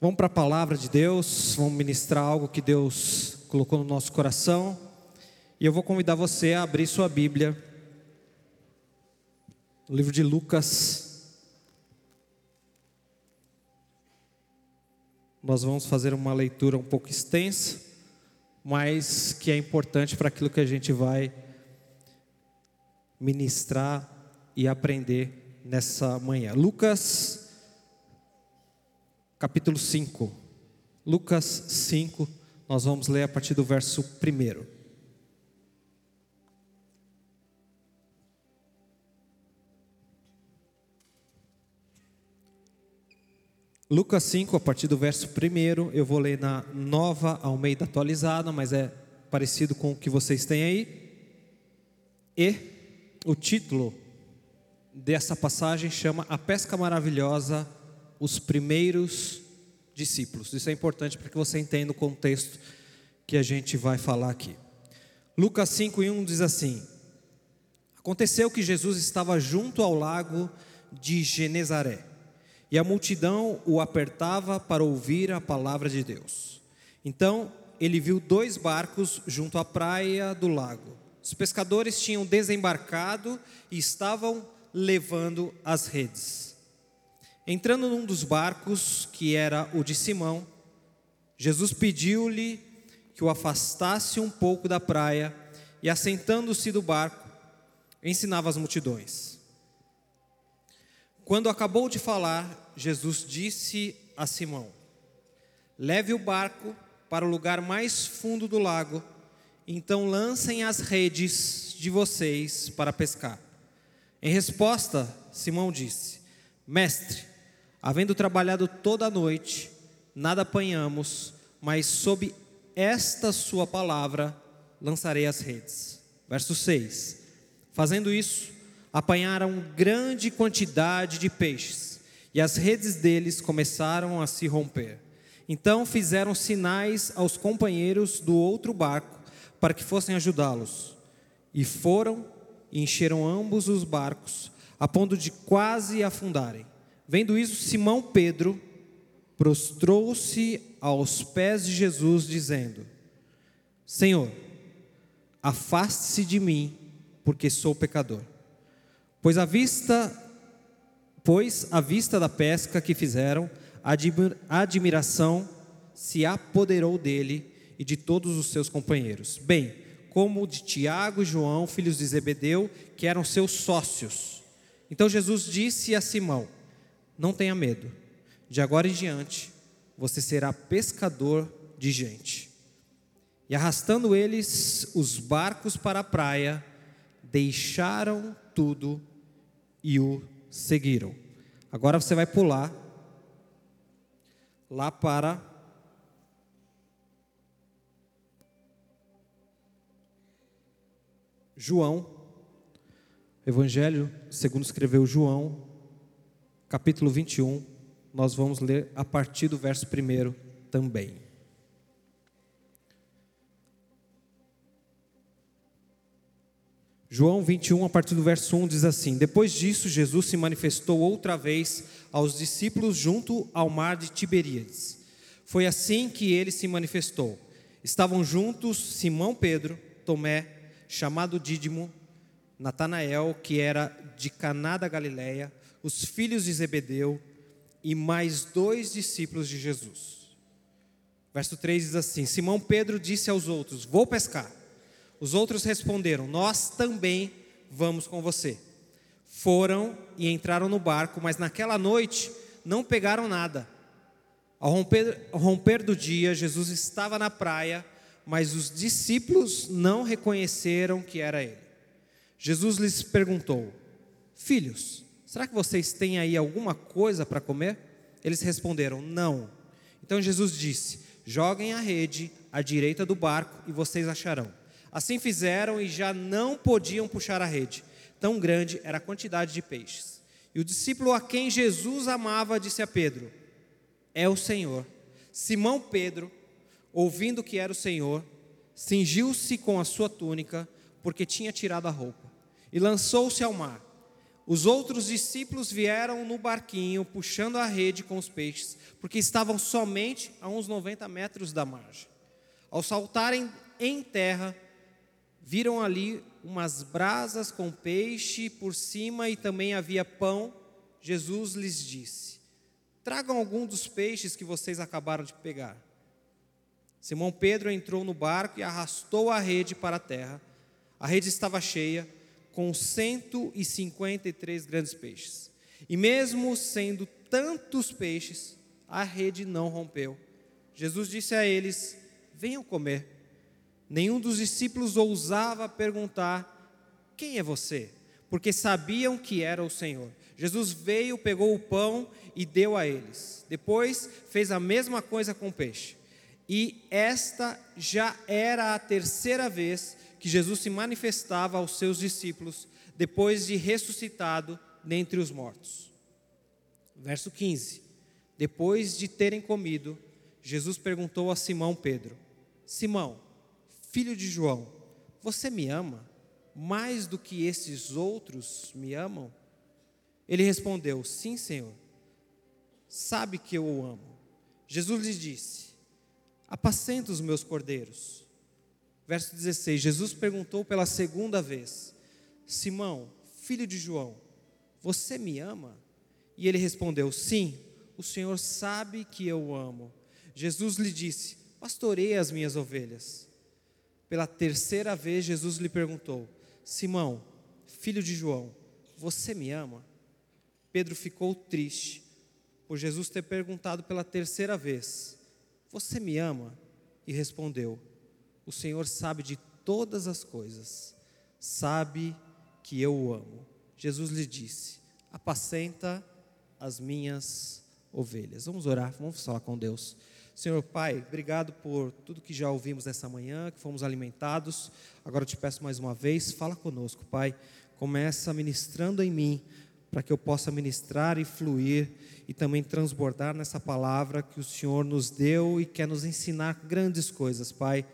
Vamos para a palavra de Deus, vamos ministrar algo que Deus colocou no nosso coração. E eu vou convidar você a abrir sua Bíblia, no livro de Lucas. Nós vamos fazer uma leitura um pouco extensa, mas que é importante para aquilo que a gente vai ministrar e aprender nessa manhã. Lucas capítulo 5. Lucas 5, nós vamos ler a partir do verso 1. Lucas 5, a partir do verso 1, eu vou ler na nova Almeida atualizada, mas é parecido com o que vocês têm aí. E o título dessa passagem chama A Pesca Maravilhosa os primeiros discípulos. Isso é importante para que você entenda o contexto que a gente vai falar aqui. Lucas 5 e 1 diz assim: Aconteceu que Jesus estava junto ao lago de Genezaré, e a multidão o apertava para ouvir a palavra de Deus. Então ele viu dois barcos junto à praia do lago. Os pescadores tinham desembarcado e estavam levando as redes. Entrando num dos barcos, que era o de Simão, Jesus pediu-lhe que o afastasse um pouco da praia e, assentando-se do barco, ensinava as multidões. Quando acabou de falar, Jesus disse a Simão: Leve o barco para o lugar mais fundo do lago, então lancem as redes de vocês para pescar. Em resposta, Simão disse: Mestre, Havendo trabalhado toda a noite, nada apanhamos, mas sob esta sua palavra lançarei as redes. Verso 6. Fazendo isso, apanharam grande quantidade de peixes, e as redes deles começaram a se romper. Então fizeram sinais aos companheiros do outro barco para que fossem ajudá-los. E foram e encheram ambos os barcos, a ponto de quase afundarem. Vendo isso, Simão Pedro prostrou-se aos pés de Jesus, dizendo: Senhor, afaste-se de mim, porque sou pecador. Pois à vista, pois à vista da pesca que fizeram, a admiração se apoderou dele e de todos os seus companheiros, bem como de Tiago e João, filhos de Zebedeu, que eram seus sócios. Então Jesus disse a Simão: não tenha medo. De agora em diante, você será pescador de gente. E arrastando eles os barcos para a praia, deixaram tudo e o seguiram. Agora você vai pular lá para João, Evangelho segundo escreveu João, capítulo 21, nós vamos ler a partir do verso 1 também. João 21, a partir do verso 1, diz assim: Depois disso, Jesus se manifestou outra vez aos discípulos junto ao mar de Tiberíades. Foi assim que ele se manifestou. Estavam juntos Simão Pedro, Tomé, chamado Dídimo, Natanael, que era de Caná da Galileia, os filhos de Zebedeu e mais dois discípulos de Jesus. Verso 3 diz assim: Simão Pedro disse aos outros: Vou pescar. Os outros responderam: Nós também vamos com você. Foram e entraram no barco, mas naquela noite não pegaram nada. Ao romper, ao romper do dia, Jesus estava na praia, mas os discípulos não reconheceram que era ele. Jesus lhes perguntou: Filhos, Será que vocês têm aí alguma coisa para comer? Eles responderam: Não. Então Jesus disse: Joguem a rede à direita do barco e vocês acharão. Assim fizeram e já não podiam puxar a rede, tão grande era a quantidade de peixes. E o discípulo a quem Jesus amava disse a Pedro: É o Senhor. Simão Pedro, ouvindo que era o Senhor, cingiu-se com a sua túnica, porque tinha tirado a roupa, e lançou-se ao mar os outros discípulos vieram no barquinho, puxando a rede com os peixes, porque estavam somente a uns 90 metros da margem. Ao saltarem em terra, viram ali umas brasas com peixe por cima e também havia pão. Jesus lhes disse: Tragam algum dos peixes que vocês acabaram de pegar. Simão Pedro entrou no barco e arrastou a rede para a terra. A rede estava cheia com 153 grandes peixes. E mesmo sendo tantos peixes, a rede não rompeu. Jesus disse a eles: Venham comer. Nenhum dos discípulos ousava perguntar: Quem é você? Porque sabiam que era o Senhor. Jesus veio, pegou o pão e deu a eles. Depois fez a mesma coisa com o peixe. E esta já era a terceira vez que Jesus se manifestava aos seus discípulos depois de ressuscitado dentre os mortos. Verso 15: Depois de terem comido, Jesus perguntou a Simão Pedro: Simão, filho de João, você me ama mais do que esses outros me amam? Ele respondeu: Sim, Senhor, sabe que eu o amo. Jesus lhe disse: Apacenta os meus cordeiros. Verso 16: Jesus perguntou pela segunda vez: Simão, filho de João, você me ama? E ele respondeu: Sim, o Senhor sabe que eu amo. Jesus lhe disse: Pastorei as minhas ovelhas. Pela terceira vez, Jesus lhe perguntou: Simão, filho de João, você me ama? Pedro ficou triste por Jesus ter perguntado pela terceira vez: Você me ama? E respondeu: o Senhor sabe de todas as coisas, sabe que eu o amo. Jesus lhe disse: Apacenta as minhas ovelhas. Vamos orar, vamos falar com Deus. Senhor Pai, obrigado por tudo que já ouvimos essa manhã, que fomos alimentados. Agora eu te peço mais uma vez, fala conosco, Pai. Começa ministrando em mim, para que eu possa ministrar e fluir e também transbordar nessa palavra que o Senhor nos deu e quer nos ensinar grandes coisas, Pai.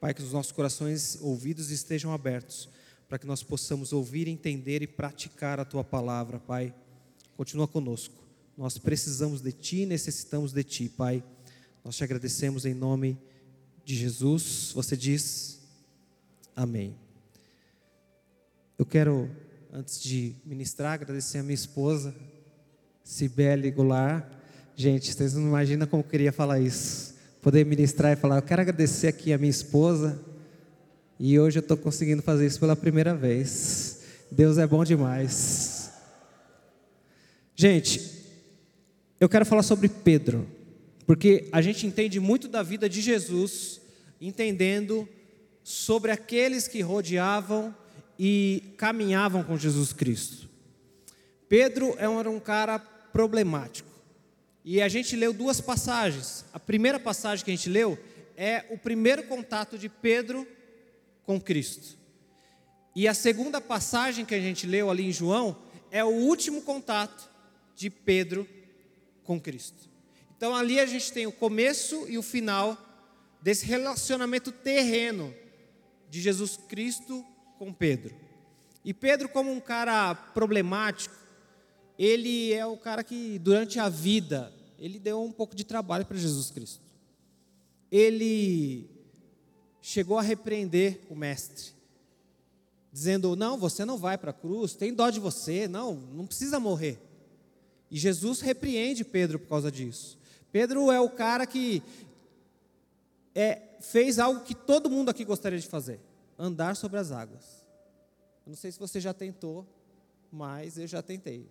Pai, que os nossos corações ouvidos estejam abertos, para que nós possamos ouvir, entender e praticar a tua palavra, Pai. Continua conosco. Nós precisamos de ti, necessitamos de ti, Pai. Nós te agradecemos em nome de Jesus. Você diz amém. Eu quero, antes de ministrar, agradecer a minha esposa, Cibele Goulart. Gente, vocês não imaginam como eu queria falar isso poder ministrar e falar: Eu quero agradecer aqui a minha esposa. E hoje eu estou conseguindo fazer isso pela primeira vez. Deus é bom demais. Gente, eu quero falar sobre Pedro, porque a gente entende muito da vida de Jesus, entendendo sobre aqueles que rodeavam e caminhavam com Jesus Cristo. Pedro era um cara problemático. E a gente leu duas passagens. A primeira passagem que a gente leu é o primeiro contato de Pedro com Cristo. E a segunda passagem que a gente leu ali em João é o último contato de Pedro com Cristo. Então ali a gente tem o começo e o final desse relacionamento terreno de Jesus Cristo com Pedro. E Pedro, como um cara problemático, ele é o cara que durante a vida ele deu um pouco de trabalho para Jesus Cristo. Ele chegou a repreender o mestre, dizendo: Não, você não vai para a cruz, tem dó de você, não, não precisa morrer. E Jesus repreende Pedro por causa disso. Pedro é o cara que é, fez algo que todo mundo aqui gostaria de fazer: andar sobre as águas. Eu não sei se você já tentou, mas eu já tentei.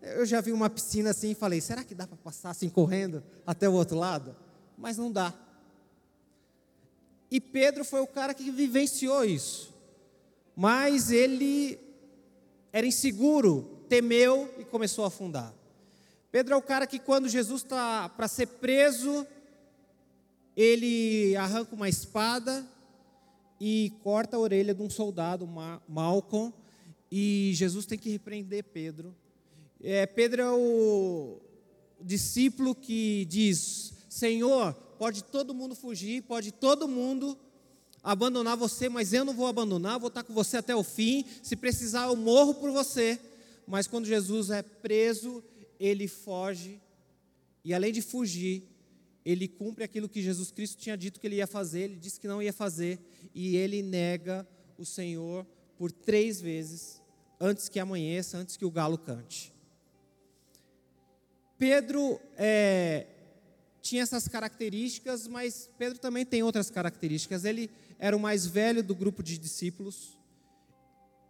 Eu já vi uma piscina assim e falei: será que dá para passar assim correndo até o outro lado? Mas não dá. E Pedro foi o cara que vivenciou isso. Mas ele era inseguro, temeu e começou a afundar. Pedro é o cara que, quando Jesus está para ser preso, ele arranca uma espada e corta a orelha de um soldado, Malcolm, e Jesus tem que repreender Pedro é, Pedro é o discípulo que diz: Senhor, pode todo mundo fugir, pode todo mundo abandonar você, mas eu não vou abandonar, vou estar com você até o fim. Se precisar, eu morro por você. Mas quando Jesus é preso, ele foge, e além de fugir, ele cumpre aquilo que Jesus Cristo tinha dito que ele ia fazer, ele disse que não ia fazer, e ele nega o Senhor por três vezes, antes que amanheça, antes que o galo cante. Pedro é, tinha essas características, mas Pedro também tem outras características. Ele era o mais velho do grupo de discípulos,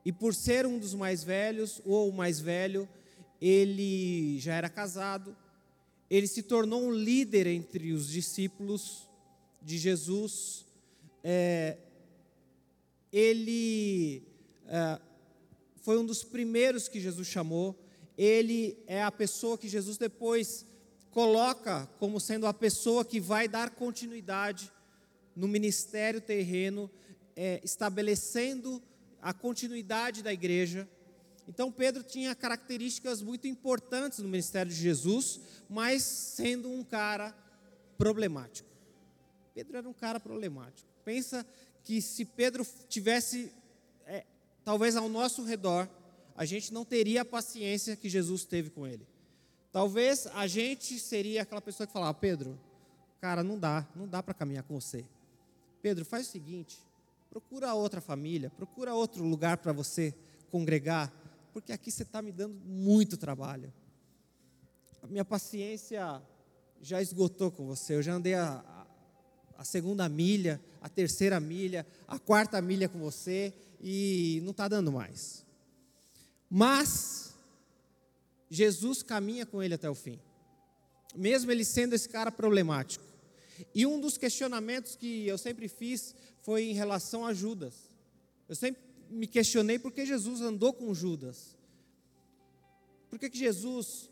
e por ser um dos mais velhos, ou o mais velho, ele já era casado, ele se tornou um líder entre os discípulos de Jesus. É, ele é, foi um dos primeiros que Jesus chamou. Ele é a pessoa que Jesus depois coloca como sendo a pessoa que vai dar continuidade no ministério terreno, é, estabelecendo a continuidade da igreja. Então Pedro tinha características muito importantes no ministério de Jesus, mas sendo um cara problemático. Pedro era um cara problemático. Pensa que se Pedro tivesse, é, talvez ao nosso redor, a gente não teria a paciência que Jesus teve com ele. Talvez a gente seria aquela pessoa que falava: Pedro, cara, não dá, não dá para caminhar com você. Pedro, faz o seguinte: procura outra família, procura outro lugar para você congregar porque aqui você está me dando muito trabalho. A minha paciência já esgotou com você. Eu já andei a, a, a segunda milha, a terceira milha, a quarta milha com você e não está dando mais. Mas Jesus caminha com ele até o fim, mesmo ele sendo esse cara problemático. E um dos questionamentos que eu sempre fiz foi em relação a Judas. Eu sempre me questionei por que Jesus andou com Judas. Por que, que Jesus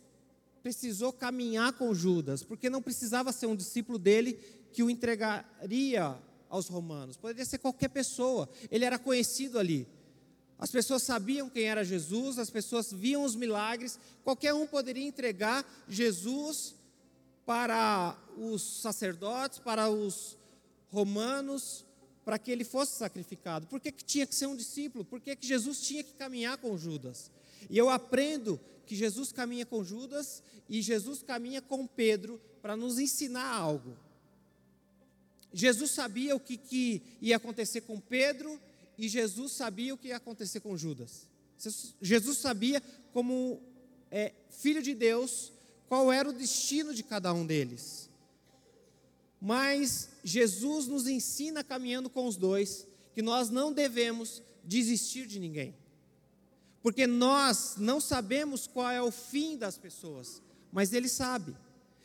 precisou caminhar com Judas? Porque não precisava ser um discípulo dele que o entregaria aos romanos. Poderia ser qualquer pessoa. Ele era conhecido ali. As pessoas sabiam quem era Jesus, as pessoas viam os milagres. Qualquer um poderia entregar Jesus para os sacerdotes, para os romanos, para que ele fosse sacrificado. Por que, que tinha que ser um discípulo? Por que, que Jesus tinha que caminhar com Judas? E eu aprendo que Jesus caminha com Judas e Jesus caminha com Pedro para nos ensinar algo. Jesus sabia o que, que ia acontecer com Pedro e Jesus sabia o que ia acontecer com Judas. Jesus sabia, como é, filho de Deus, qual era o destino de cada um deles. Mas Jesus nos ensina caminhando com os dois que nós não devemos desistir de ninguém. Porque nós não sabemos qual é o fim das pessoas, mas ele sabe.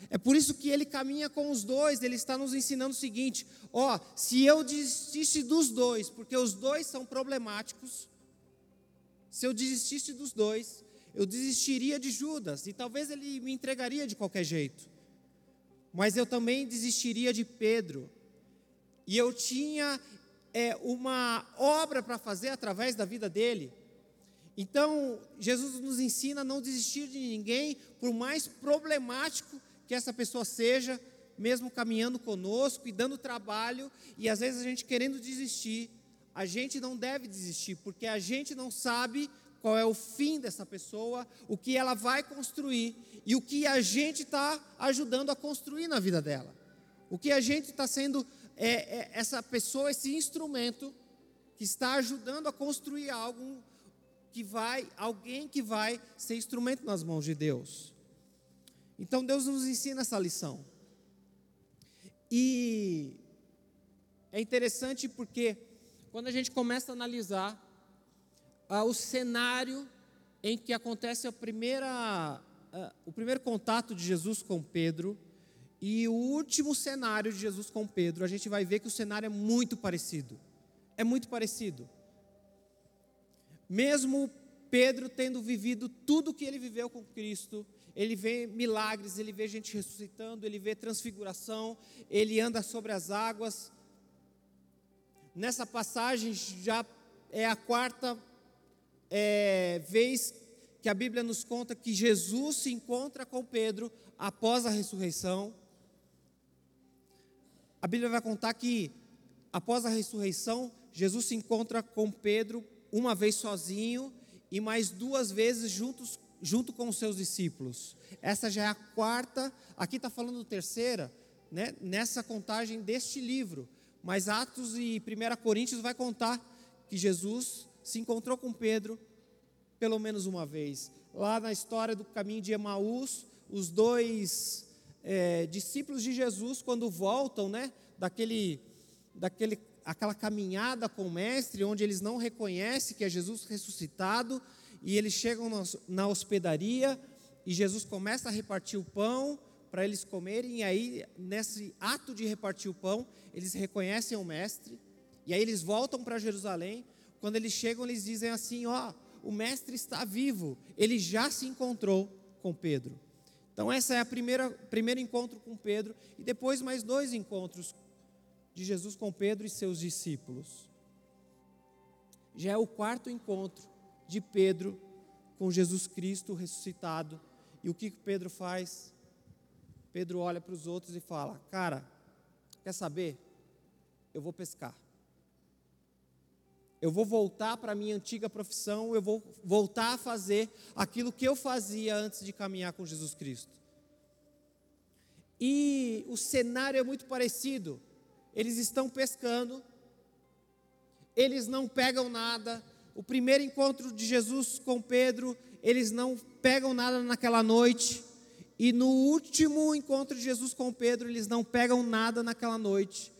É por isso que ele caminha com os dois, ele está nos ensinando o seguinte: ó, se eu desistisse dos dois, porque os dois são problemáticos, se eu desistisse dos dois, eu desistiria de Judas, e talvez ele me entregaria de qualquer jeito mas eu também desistiria de Pedro. E eu tinha é, uma obra para fazer através da vida dele. Então, Jesus nos ensina a não desistir de ninguém, por mais problemático que essa pessoa seja, mesmo caminhando conosco e dando trabalho, e às vezes a gente querendo desistir, a gente não deve desistir, porque a gente não sabe qual é o fim dessa pessoa, o que ela vai construir e o que a gente está ajudando a construir na vida dela. O que a gente está sendo é, é, essa pessoa, esse instrumento que está ajudando a construir algo que vai, alguém que vai ser instrumento nas mãos de Deus. Então Deus nos ensina essa lição. E é interessante porque quando a gente começa a analisar ah, o cenário em que acontece a primeira, ah, o primeiro contato de Jesus com Pedro e o último cenário de Jesus com Pedro, a gente vai ver que o cenário é muito parecido. É muito parecido. Mesmo Pedro tendo vivido tudo o que ele viveu com Cristo, ele vê milagres, ele vê gente ressuscitando, ele vê transfiguração, ele anda sobre as águas. Nessa passagem já é a quarta é, vez que a Bíblia nos conta que Jesus se encontra com Pedro após a ressurreição. A Bíblia vai contar que após a ressurreição, Jesus se encontra com Pedro uma vez sozinho e mais duas vezes juntos, junto com os seus discípulos. Essa já é a quarta, aqui está falando terceira, né, nessa contagem deste livro. Mas Atos e 1 Coríntios vai contar que Jesus se encontrou com Pedro pelo menos uma vez. Lá na história do caminho de Emaús, os dois é, discípulos de Jesus, quando voltam, né, daquele, daquele, aquela caminhada com o Mestre, onde eles não reconhecem que é Jesus ressuscitado, e eles chegam na, hospedaria, e Jesus começa a repartir o pão para eles comerem, e aí, nesse ato de repartir o pão, eles reconhecem o Mestre, e aí eles voltam para Jerusalém. Quando eles chegam, eles dizem assim: Ó, o Mestre está vivo, ele já se encontrou com Pedro. Então, essa é a primeira primeiro encontro com Pedro, e depois mais dois encontros de Jesus com Pedro e seus discípulos. Já é o quarto encontro de Pedro com Jesus Cristo ressuscitado. E o que Pedro faz? Pedro olha para os outros e fala: Cara, quer saber? Eu vou pescar. Eu vou voltar para a minha antiga profissão, eu vou voltar a fazer aquilo que eu fazia antes de caminhar com Jesus Cristo. E o cenário é muito parecido. Eles estão pescando, eles não pegam nada. O primeiro encontro de Jesus com Pedro, eles não pegam nada naquela noite. E no último encontro de Jesus com Pedro, eles não pegam nada naquela noite.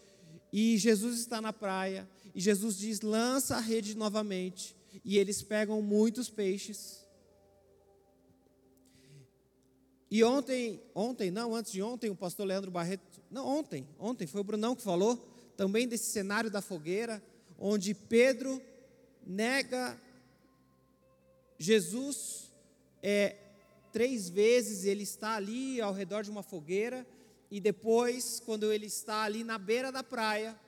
E Jesus está na praia, e Jesus diz: lança a rede novamente. E eles pegam muitos peixes. E ontem, ontem, não, antes de ontem, o pastor Leandro Barreto, não, ontem, ontem, foi o Brunão que falou, também desse cenário da fogueira, onde Pedro nega Jesus, é, três vezes ele está ali ao redor de uma fogueira, e depois, quando ele está ali na beira da praia,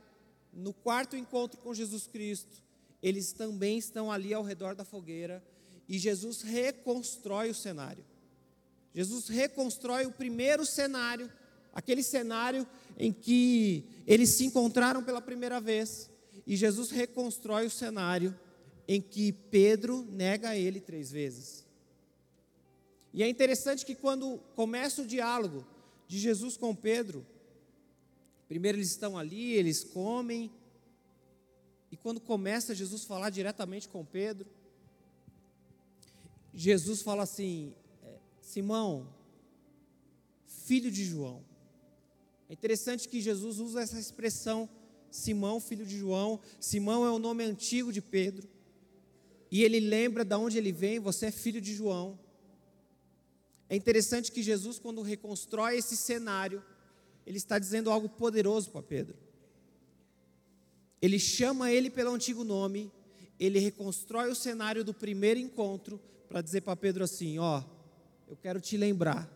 no quarto encontro com Jesus Cristo, eles também estão ali ao redor da fogueira, e Jesus reconstrói o cenário. Jesus reconstrói o primeiro cenário, aquele cenário em que eles se encontraram pela primeira vez, e Jesus reconstrói o cenário em que Pedro nega ele três vezes. E é interessante que quando começa o diálogo de Jesus com Pedro, primeiro eles estão ali, eles comem, e quando começa Jesus falar diretamente com Pedro, Jesus fala assim: é, Simão, filho de João. É interessante que Jesus usa essa expressão, Simão, filho de João. Simão é o nome antigo de Pedro. E ele lembra de onde ele vem, você é filho de João. É interessante que Jesus, quando reconstrói esse cenário, ele está dizendo algo poderoso para Pedro. Ele chama ele pelo antigo nome, ele reconstrói o cenário do primeiro encontro para dizer para Pedro assim: Ó, eu quero te lembrar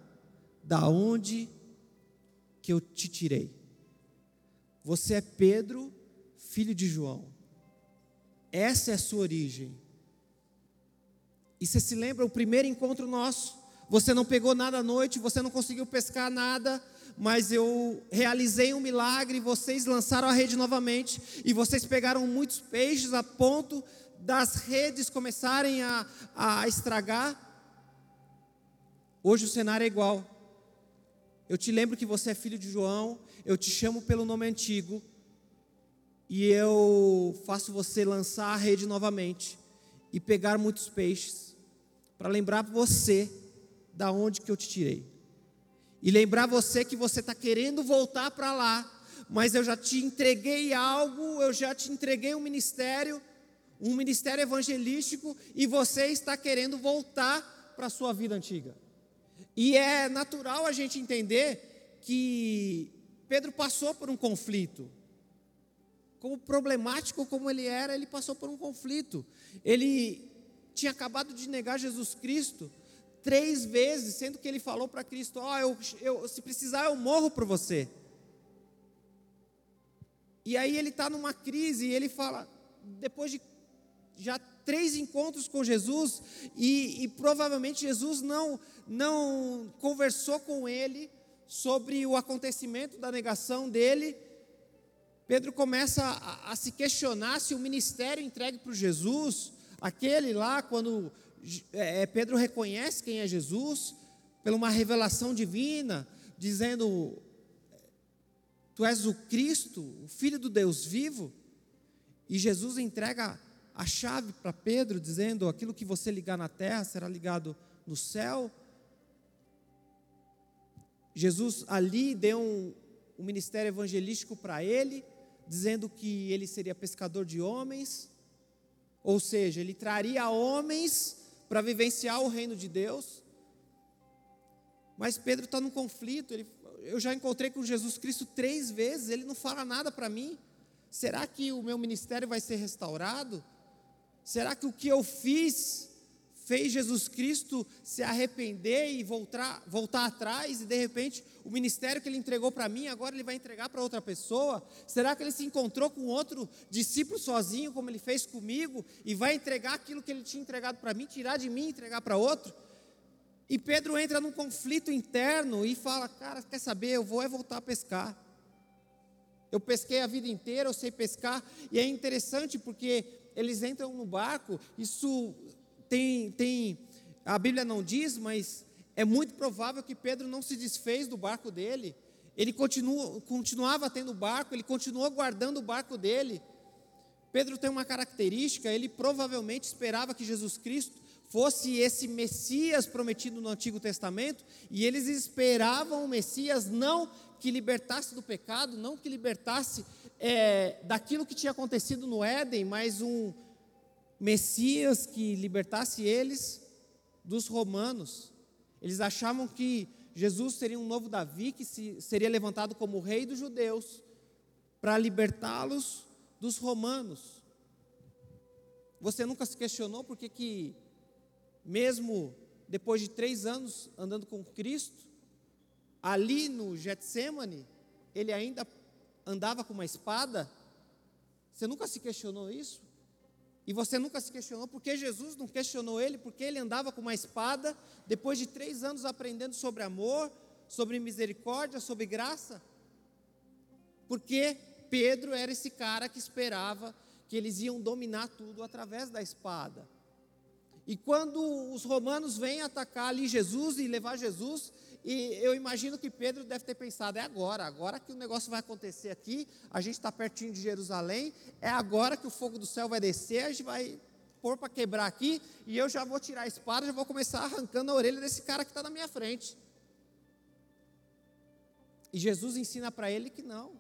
da onde que eu te tirei. Você é Pedro, filho de João. Essa é a sua origem. E você se lembra o primeiro encontro nosso? Você não pegou nada à noite, você não conseguiu pescar nada, mas eu realizei um milagre, vocês lançaram a rede novamente e vocês pegaram muitos peixes a ponto das redes começarem a, a estragar. Hoje o cenário é igual. Eu te lembro que você é filho de João, eu te chamo pelo nome antigo e eu faço você lançar a rede novamente e pegar muitos peixes para lembrar você da onde que eu te tirei. E lembrar você que você está querendo voltar para lá, mas eu já te entreguei algo, eu já te entreguei um ministério, um ministério evangelístico, e você está querendo voltar para a sua vida antiga. E é natural a gente entender que Pedro passou por um conflito. Como problemático como ele era, ele passou por um conflito. Ele tinha acabado de negar Jesus Cristo, três vezes, sendo que ele falou para Cristo: Ó, oh, eu, eu, se precisar, eu morro por você. E aí ele está numa crise e ele fala, depois de já três encontros com Jesus, e, e provavelmente Jesus não, não conversou com ele sobre o acontecimento da negação dele, Pedro começa a, a se questionar se o ministério entregue para Jesus, aquele lá, quando é, Pedro reconhece quem é Jesus, pela uma revelação divina, dizendo: Tu és o Cristo, o Filho do Deus vivo. E Jesus entrega a chave para Pedro, dizendo: Aquilo que você ligar na terra será ligado no céu. Jesus ali deu um, um ministério evangelístico para ele, dizendo que ele seria pescador de homens, ou seja, ele traria homens para vivenciar o reino de Deus. Mas Pedro está num conflito, ele, eu já encontrei com Jesus Cristo três vezes, ele não fala nada para mim. Será que o meu ministério vai ser restaurado? Será que o que eu fiz fez Jesus Cristo se arrepender e voltar, voltar atrás, e de repente o ministério que ele entregou para mim, agora ele vai entregar para outra pessoa? Será que ele se encontrou com outro discípulo sozinho, como ele fez comigo, e vai entregar aquilo que ele tinha entregado para mim, tirar de mim e entregar para outro? E Pedro entra num conflito interno e fala: Cara, quer saber? Eu vou é voltar a pescar. Eu pesquei a vida inteira, eu sei pescar, e é interessante porque eles entram no barco, isso tem, tem, a Bíblia não diz, mas é muito provável que Pedro não se desfez do barco dele. Ele continua, continuava tendo barco, ele continuou guardando o barco dele. Pedro tem uma característica, ele provavelmente esperava que Jesus Cristo fosse esse Messias prometido no Antigo Testamento, e eles esperavam o Messias não que libertasse do pecado, não que libertasse é, daquilo que tinha acontecido no Éden, mas um, Messias que libertasse eles dos romanos. Eles achavam que Jesus seria um novo Davi que se, seria levantado como rei dos judeus para libertá-los dos romanos. Você nunca se questionou por que, que mesmo depois de três anos andando com Cristo, ali no Getsemane, ele ainda andava com uma espada? Você nunca se questionou isso? E você nunca se questionou por que Jesus não questionou ele, porque ele andava com uma espada, depois de três anos aprendendo sobre amor, sobre misericórdia, sobre graça? Porque Pedro era esse cara que esperava que eles iam dominar tudo através da espada. E quando os romanos vêm atacar ali Jesus e levar Jesus, e eu imagino que Pedro deve ter pensado: é agora, agora que o negócio vai acontecer aqui, a gente está pertinho de Jerusalém, é agora que o fogo do céu vai descer, a gente vai pôr para quebrar aqui, e eu já vou tirar a espada, já vou começar arrancando a orelha desse cara que está na minha frente. E Jesus ensina para ele que não.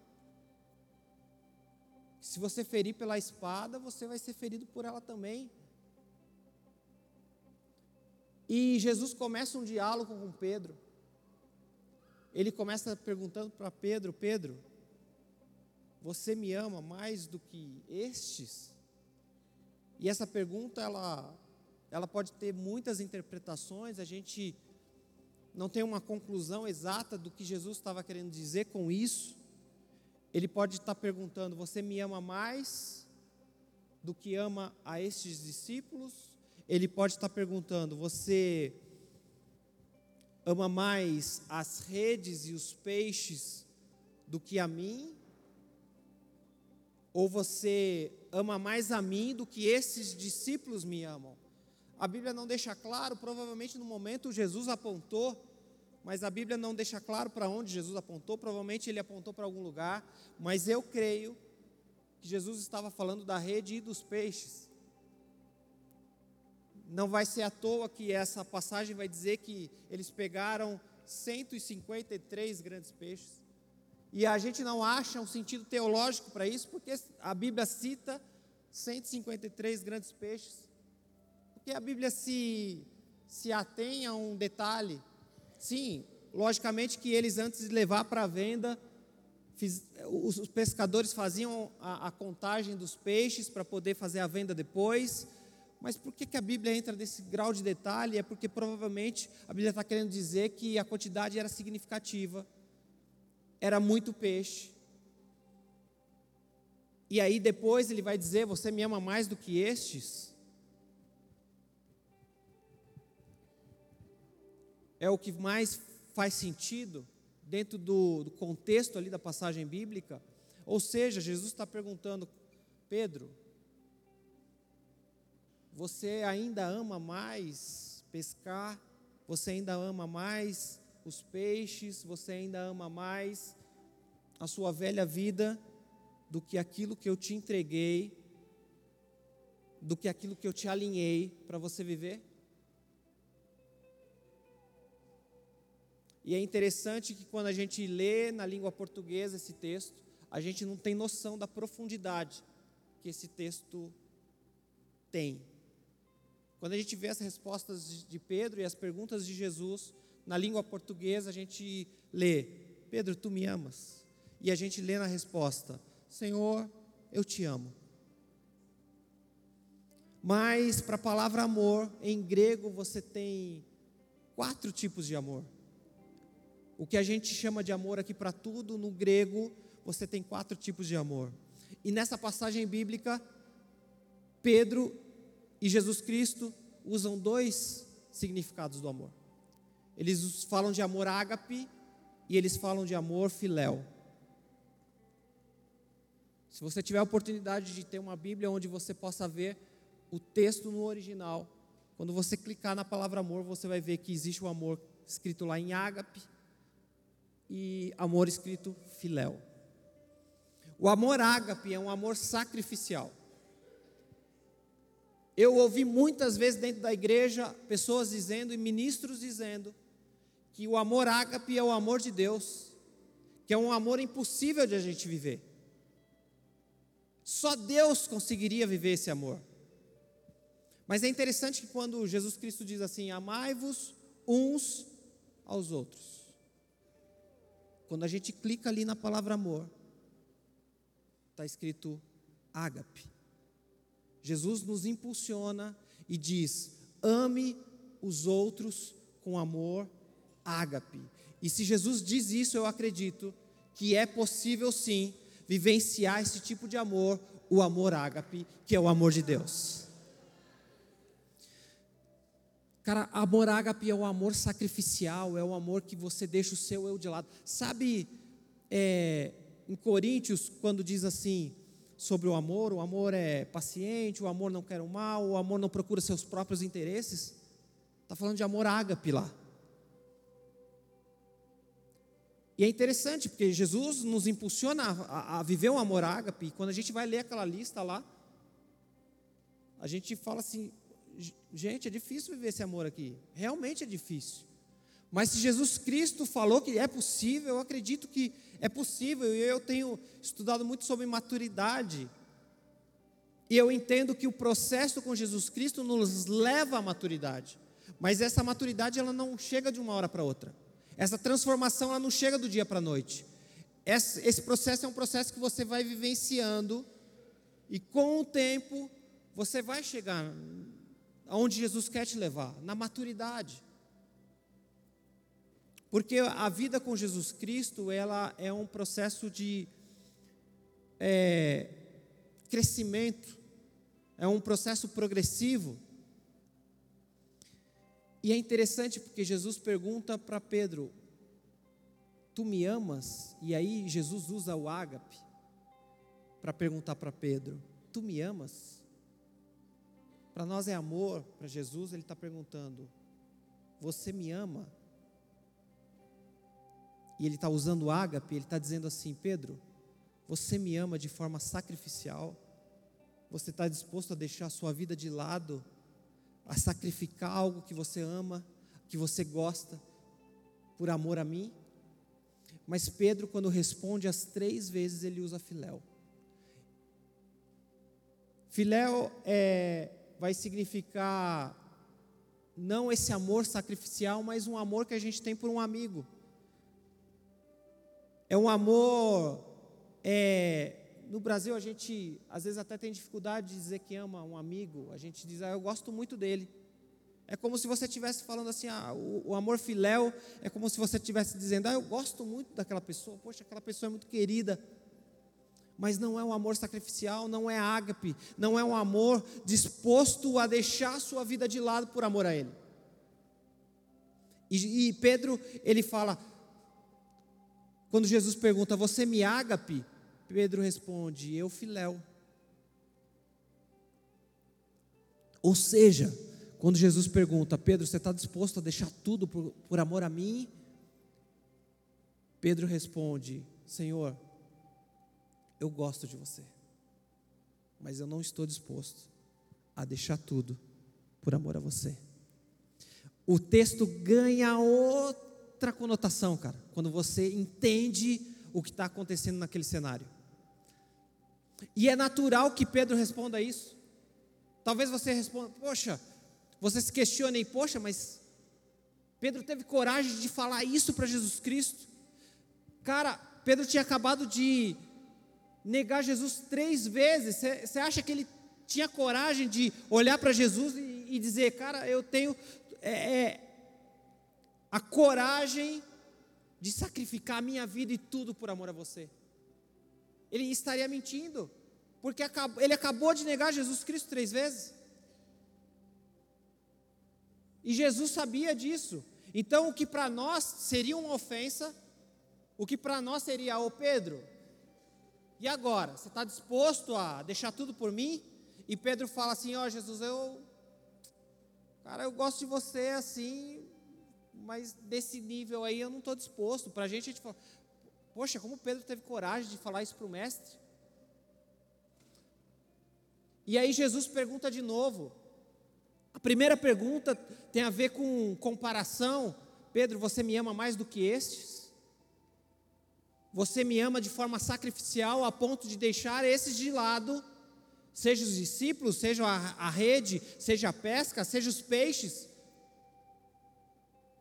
Se você ferir pela espada, você vai ser ferido por ela também. E Jesus começa um diálogo com Pedro ele começa perguntando para Pedro: Pedro, você me ama mais do que estes? E essa pergunta ela, ela pode ter muitas interpretações, a gente não tem uma conclusão exata do que Jesus estava querendo dizer com isso. Ele pode estar perguntando: Você me ama mais do que ama a estes discípulos? Ele pode estar perguntando: Você ama mais as redes e os peixes do que a mim? Ou você ama mais a mim do que esses discípulos me amam? A Bíblia não deixa claro, provavelmente no momento Jesus apontou, mas a Bíblia não deixa claro para onde Jesus apontou, provavelmente ele apontou para algum lugar, mas eu creio que Jesus estava falando da rede e dos peixes. Não vai ser à toa que essa passagem vai dizer que eles pegaram 153 grandes peixes. E a gente não acha um sentido teológico para isso, porque a Bíblia cita 153 grandes peixes. Porque a Bíblia se, se atém a um detalhe. Sim, logicamente que eles, antes de levar para a venda, fiz, os, pescadores faziam a, a contagem dos peixes para poder fazer a venda depois mas por que, que a Bíblia entra nesse grau de detalhe? É porque provavelmente a Bíblia está querendo dizer que a quantidade era significativa, era muito peixe. E aí depois ele vai dizer: Você me ama mais do que estes? É o que mais faz sentido dentro do, do contexto ali da passagem bíblica. Ou seja, Jesus está perguntando, Pedro, você ainda ama mais pescar? Você ainda ama mais os peixes? Você ainda ama mais a sua velha vida do que aquilo que eu te entreguei, do que aquilo que eu te alinhei para você viver? E é interessante que quando a gente lê na língua portuguesa esse texto, a gente não tem noção da profundidade que esse texto tem. Quando a gente vê as respostas de Pedro e as perguntas de Jesus na língua portuguesa, a gente lê: Pedro, tu me amas? E a gente lê na resposta: Senhor, eu te amo. Mas para a palavra amor, em grego você tem quatro tipos de amor. O que a gente chama de amor aqui para tudo, no grego, você tem quatro tipos de amor. E nessa passagem bíblica, Pedro e Jesus Cristo usam dois significados do amor. Eles falam de amor ágape e eles falam de amor filéu. Se você tiver a oportunidade de ter uma Bíblia onde você possa ver o texto no original, quando você clicar na palavra amor, você vai ver que existe o amor escrito lá em ágape e amor escrito filéu. O amor ágape é um amor sacrificial. Eu ouvi muitas vezes dentro da igreja pessoas dizendo e ministros dizendo que o amor ágape é o amor de Deus, que é um amor impossível de a gente viver. Só Deus conseguiria viver esse amor. Mas é interessante que quando Jesus Cristo diz assim: amai-vos uns aos outros. Quando a gente clica ali na palavra amor, está escrito ágape. Jesus nos impulsiona e diz: ame os outros com amor ágape. E se Jesus diz isso, eu acredito que é possível sim vivenciar esse tipo de amor, o amor ágape, que é o amor de Deus. Cara, amor ágape é o amor sacrificial, é o amor que você deixa o seu eu de lado. Sabe, é, em Coríntios, quando diz assim, sobre o amor, o amor é paciente, o amor não quer o mal, o amor não procura seus próprios interesses. Está falando de amor ágape lá. E é interessante, porque Jesus nos impulsiona a, a, viver um amor ágape, e quando a gente vai ler aquela lista lá, a gente fala assim, gente, é difícil viver esse amor aqui, realmente é difícil. Mas se Jesus Cristo falou que é possível, eu acredito que é possível. E eu tenho estudado muito sobre maturidade. E eu entendo que o processo com Jesus Cristo nos leva à maturidade. Mas essa maturidade ela não chega de uma hora para outra. Essa transformação ela não chega do dia para a noite. Esse, processo é um processo que você vai vivenciando e com o tempo você vai chegar aonde Jesus quer te levar, na maturidade. Porque a vida com Jesus Cristo, ela é um processo de é, crescimento, é um processo progressivo. E é interessante porque Jesus pergunta para Pedro: Tu me amas? E aí Jesus usa o ágape para perguntar para Pedro: Tu me amas? Para nós é amor, para Jesus ele está perguntando: Você me ama? E ele está usando ágape, ele está dizendo assim: Pedro, você me ama de forma sacrificial, você está disposto a deixar a sua vida de lado, a sacrificar algo que você ama, que você gosta, por amor a mim? Mas Pedro, quando responde as três vezes, ele usa filéu. Filéu é, vai significar não esse amor sacrificial, mas um amor que a gente tem por um amigo é um amor. É, no Brasil, a gente às vezes até tem dificuldade de dizer que ama um amigo. A gente diz, ah, eu gosto muito dele. É como se você estivesse falando assim, ah, o, o, amor filéu é como se você estivesse dizendo, ah, eu gosto muito daquela pessoa, poxa, aquela pessoa é muito querida. Mas não é um amor sacrificial, não é ágape, não é um amor disposto a deixar a sua vida de lado por amor a Ele. E, e Pedro, ele fala, quando Jesus pergunta, você me ágape? Pedro responde: Eu, Filéu. Ou seja, quando Jesus pergunta, Pedro, você está disposto a deixar tudo por, por amor a mim? Pedro responde: Senhor, eu gosto de você, mas eu não estou disposto a deixar tudo por amor a você. O texto ganha outra conotação, cara, quando você entende o que está acontecendo naquele cenário. E é natural que Pedro responda isso. Talvez você responda, poxa, você se questione, poxa, mas Pedro teve coragem de falar isso para Jesus Cristo. Cara, Pedro tinha acabado de negar Jesus três vezes. Você acha que ele tinha coragem de olhar para Jesus e, e, dizer, cara, eu tenho é, é, a coragem de sacrificar a minha vida e tudo por amor a você? Ele estaria mentindo, porque ele acabou de negar Jesus Cristo três vezes. E Jesus sabia disso. Então, o que para nós seria uma ofensa, o que para nós seria, ô Pedro, e agora? Você está disposto a deixar tudo por mim? E Pedro fala assim: Ó oh, Jesus, eu. Cara, eu gosto de você assim, mas desse nível aí eu não estou disposto. Para a gente, a gente fala: Poxa, como Pedro teve coragem de falar isso para o mestre? E aí Jesus pergunta de novo. A primeira pergunta tem a ver com comparação. Pedro, você me ama mais do que estes? Você me ama de forma sacrificial a ponto de deixar esses de lado, seja os discípulos, seja a, a rede, seja a pesca, seja os peixes.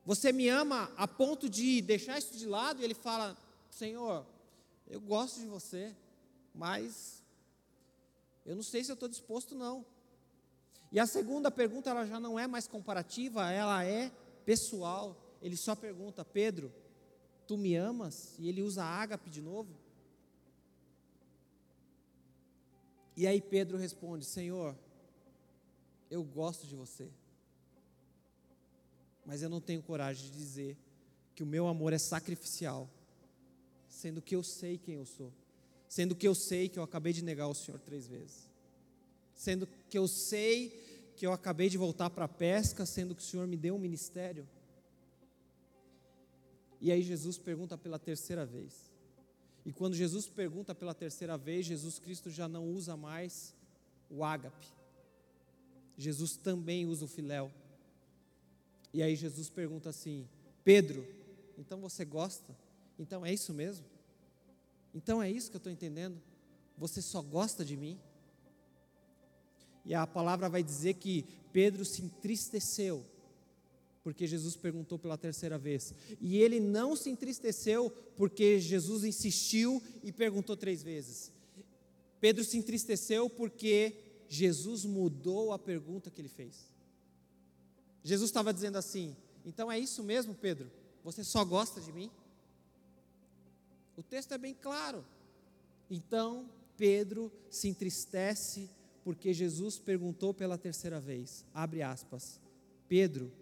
Você me ama a ponto de deixar isso de lado? E ele fala: Senhor, eu gosto de você, mas eu não sei se eu estou disposto, não. E a segunda pergunta, ela já não é mais comparativa, ela é pessoal. Ele só pergunta: Pedro, Tu me amas? E ele usa ágape de novo. E aí Pedro responde: Senhor, eu gosto de você, mas eu não tenho coragem de dizer que o meu amor é sacrificial, sendo que eu sei quem eu sou, sendo que eu sei que eu acabei de negar o Senhor três vezes, sendo que eu sei que eu acabei de voltar para a pesca, sendo que o Senhor me deu um ministério. E aí Jesus pergunta pela terceira vez. E quando Jesus pergunta pela terceira vez, Jesus Cristo já não usa mais o ágape. Jesus também usa o filéu. E aí Jesus pergunta assim: Pedro, então você gosta? Então é isso mesmo? Então é isso que eu estou entendendo? Você só gosta de mim? E a palavra vai dizer que Pedro se entristeceu porque Jesus perguntou pela terceira vez. E ele não se entristeceu porque Jesus insistiu e perguntou três vezes. Pedro se entristeceu porque Jesus mudou a pergunta que ele fez. Jesus estava dizendo assim: então é isso mesmo, Pedro? Você só gosta de mim? O texto é bem claro. Então Pedro se entristece porque Jesus perguntou pela terceira vez. Abre aspas. Pedro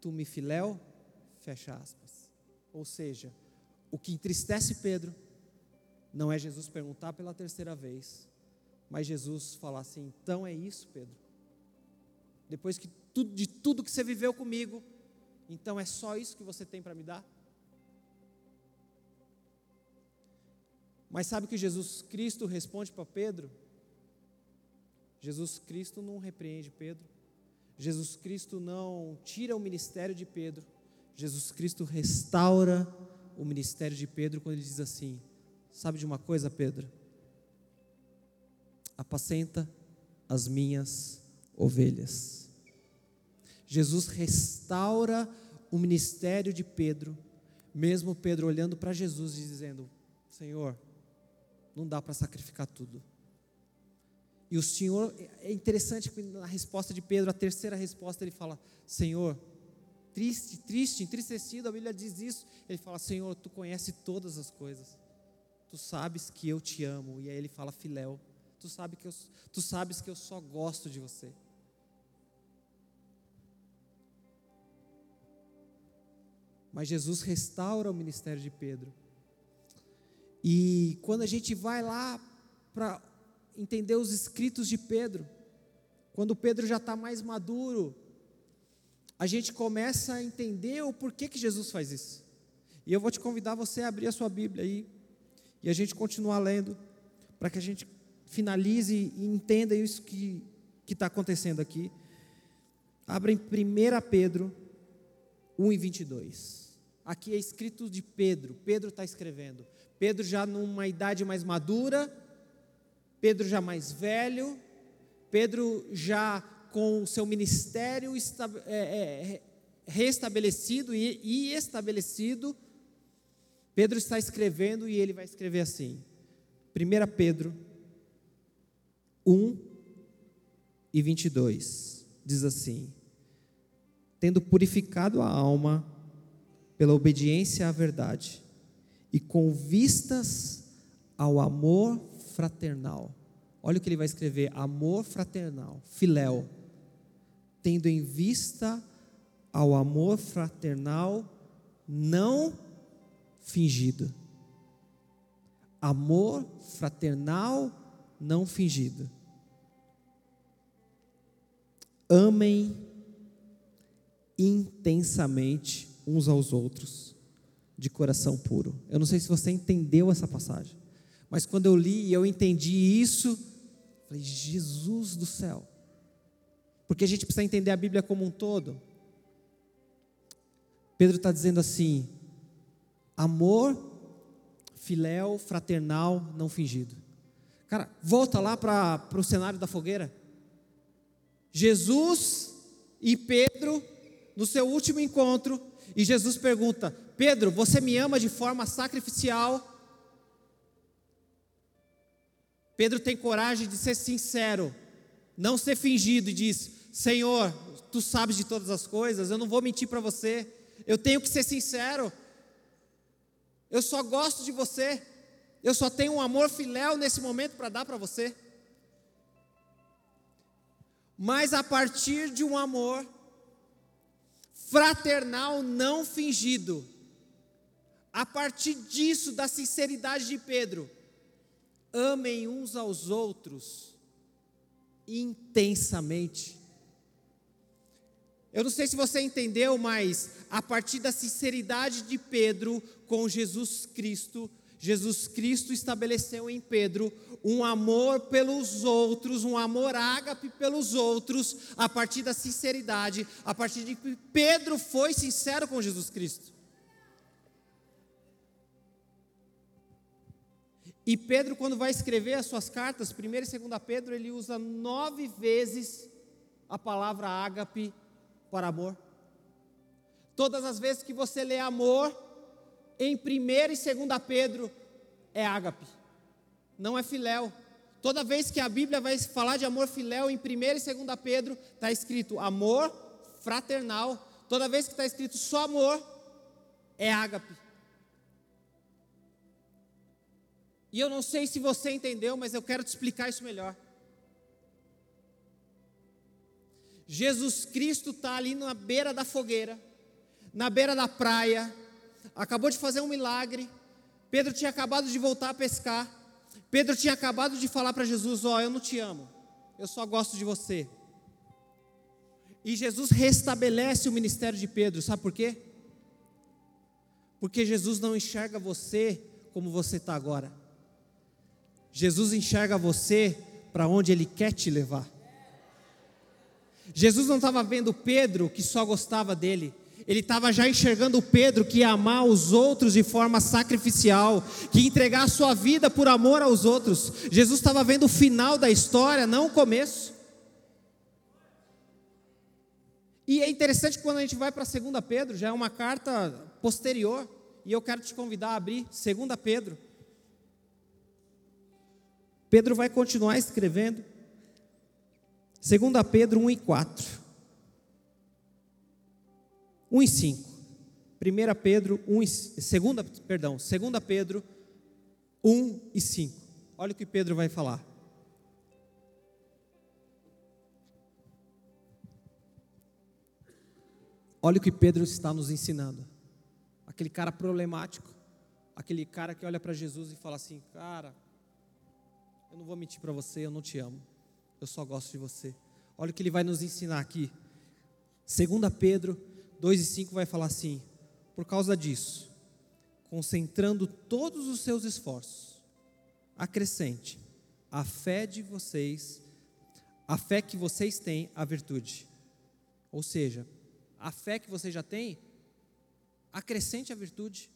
tu me filéu, fecha aspas. Ou seja, o que entristece Pedro não é Jesus perguntar pela terceira vez, mas Jesus falar assim: então é isso, Pedro. Depois que tudo, de tudo que você viveu comigo, então é só isso que você tem para me dar? Mas sabe o que Jesus Cristo responde para Pedro? Jesus Cristo não repreende Pedro. Jesus Cristo não tira o ministério de Pedro, Jesus Cristo restaura o ministério de Pedro quando ele diz assim: Sabe de uma coisa, Pedro? Apacenta as minhas ovelhas. Jesus restaura o ministério de Pedro, mesmo Pedro olhando para Jesus e dizendo: Senhor, não dá para sacrificar tudo. E o Senhor, é interessante que na resposta de Pedro, a terceira resposta, ele fala: Senhor, triste, triste, entristecido, a Bíblia diz isso. Ele fala: Senhor, tu conhece todas as coisas, tu sabes que eu te amo. E aí ele fala: Filéu, tu, sabe que eu, tu sabes que eu só gosto de você. Mas Jesus restaura o ministério de Pedro. E quando a gente vai lá para entender os escritos de Pedro, quando Pedro já está mais maduro, a gente começa a entender o porquê que Jesus faz isso. E eu vou te convidar você a abrir a sua Bíblia aí e a gente continuar lendo, para que a gente finalize e entenda isso que está acontecendo aqui. Abra em 1 Pedro 1 e 22. Aqui é escrito de Pedro, Pedro está escrevendo. Pedro já numa idade mais madura, Pedro já mais velho, Pedro já com o seu ministério é, é, restabelecido e, estabelecido, Pedro está escrevendo e ele vai escrever assim: 1 Pedro 1 e 22 diz assim: Tendo purificado a alma pela obediência à verdade e com vistas ao amor fraternal. Olha o que ele vai escrever: amor fraternal, filéu tendo em vista ao amor fraternal não fingido. Amor fraternal não fingido. Amem intensamente uns aos outros, de coração puro. Eu não sei se você entendeu essa passagem, mas quando eu li e eu entendi isso, falei: Jesus do céu porque a gente precisa entender a Bíblia como um todo. Pedro está dizendo assim: amor, filéu, fraternal, não fingido. Cara, volta lá para o cenário da fogueira. Jesus e Pedro, no seu último encontro, e Jesus pergunta: Pedro, você me ama de forma sacrificial? Pedro tem coragem de ser sincero, não ser fingido, e diz: Senhor, tu sabes de todas as coisas, eu não vou mentir para você, eu tenho que ser sincero, eu só gosto de você, eu só tenho um amor filéu nesse momento para dar para você. Mas a partir de um amor fraternal não fingido, a partir disso, da sinceridade de Pedro, amem uns aos outros intensamente. Eu não sei se você entendeu, mas a partir da sinceridade de Pedro com Jesus Cristo, Jesus Cristo estabeleceu em Pedro um amor pelos outros, um amor ágape pelos outros, a partir da sinceridade, a partir de que Pedro foi sincero com Jesus Cristo. E Pedro, quando vai escrever as suas cartas, 1 e 2 Pedro, ele usa nove vezes a palavra ágape para amor. Todas as vezes que você lê amor, em 1 e 2 Pedro, é ágape, não é filéu. Toda vez que a Bíblia vai falar de amor filéu, em 1 e 2 Pedro, está escrito amor fraternal. Toda vez que está escrito só amor, é ágape. E eu não sei se você entendeu, mas eu quero te explicar isso melhor. Jesus Cristo está ali na beira da fogueira, na beira da praia, acabou de fazer um milagre. Pedro tinha acabado de voltar a pescar. Pedro tinha acabado de falar para Jesus: Ó, oh, eu não te amo, eu só gosto de você. E Jesus restabelece o ministério de Pedro, sabe por quê? Porque Jesus não enxerga você como você está agora. Jesus enxerga você para onde Ele quer te levar. Jesus não estava vendo Pedro que só gostava dele, ele estava já enxergando Pedro que ia amar os outros de forma sacrificial, que ia entregar a sua vida por amor aos outros. Jesus estava vendo o final da história, não o começo. E é interessante quando a gente vai para 2 Pedro, já é uma carta posterior, e eu quero te convidar a abrir 2 Pedro. Pedro vai continuar escrevendo. 2 Pedro 1 e 4. 1 e 5. 1 Pedro 1 e, 2, perdão, 2 Pedro 1 e 5. Olha o que Pedro vai falar. Olha o que Pedro está nos ensinando. Aquele cara problemático, aquele cara que olha para Jesus e fala assim: Cara, eu não vou mentir para você, eu não te amo, eu só gosto de você. Olha o que ele vai nos ensinar aqui. 2 Pedro 2 e 5 vai falar assim: Por causa disso, concentrando todos os seus esforços, acrescente a fé de vocês, a fé que vocês têm, a virtude. Ou seja, a fé que você já tem, acrescente a virtude.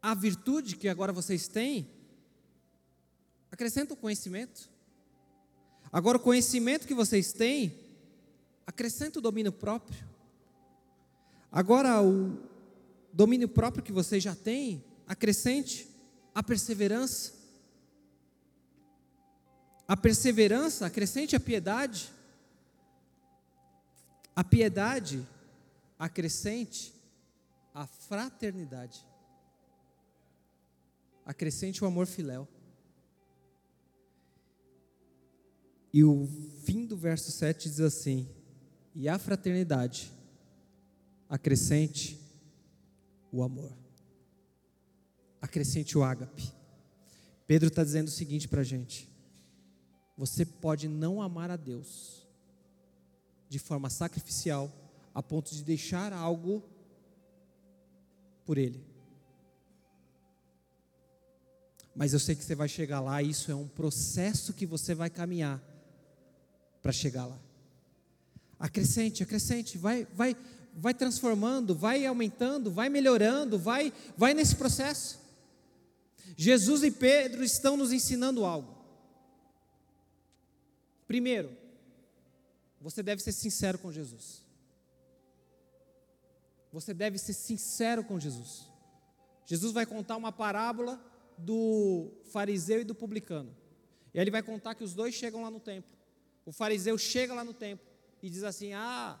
A virtude que agora vocês têm, acrescenta o conhecimento. Agora, o conhecimento que vocês têm, acrescenta o domínio próprio. Agora, o domínio próprio que vocês já têm, acrescente a perseverança. A perseverança, acrescente a piedade. A piedade, acrescente a fraternidade. Acrescente o amor filéu. E o fim do verso 7 diz assim: E a fraternidade, acrescente o amor. Acrescente o ágape. Pedro está dizendo o seguinte para a gente: você pode não amar a Deus de forma sacrificial, a ponto de deixar algo por Ele. Mas eu sei que você vai chegar lá, isso é um processo que você vai caminhar para chegar lá. Acrescente, acrescente, vai, vai, vai transformando, vai aumentando, vai melhorando, vai, vai nesse processo. Jesus e Pedro estão nos ensinando algo. Primeiro, você deve ser sincero com Jesus. Você deve ser sincero com Jesus. Jesus vai contar uma parábola do fariseu e do publicano. E aí ele vai contar que os dois chegam lá no templo. O fariseu chega lá no templo e diz assim: Ah,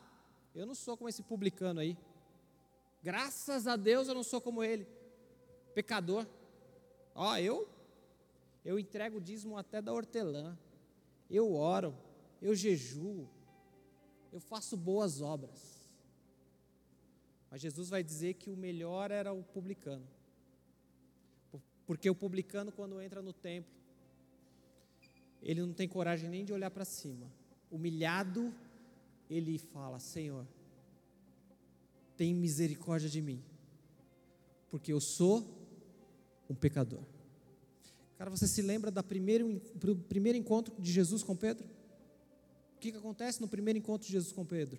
eu não sou como esse publicano aí. Graças a Deus eu não sou como ele. Pecador. Ó, eu eu entrego o dízimo até da hortelã. Eu oro, eu jejuo, eu faço boas obras. Mas Jesus vai dizer que o melhor era o publicano. Porque o publicano, quando entra no templo, ele não tem coragem nem de olhar para cima. Humilhado, ele fala: Senhor, tem misericórdia de mim, porque eu sou um pecador. Cara, você se lembra do primeiro, primeiro encontro de Jesus com Pedro? O que, que acontece no primeiro encontro de Jesus com Pedro?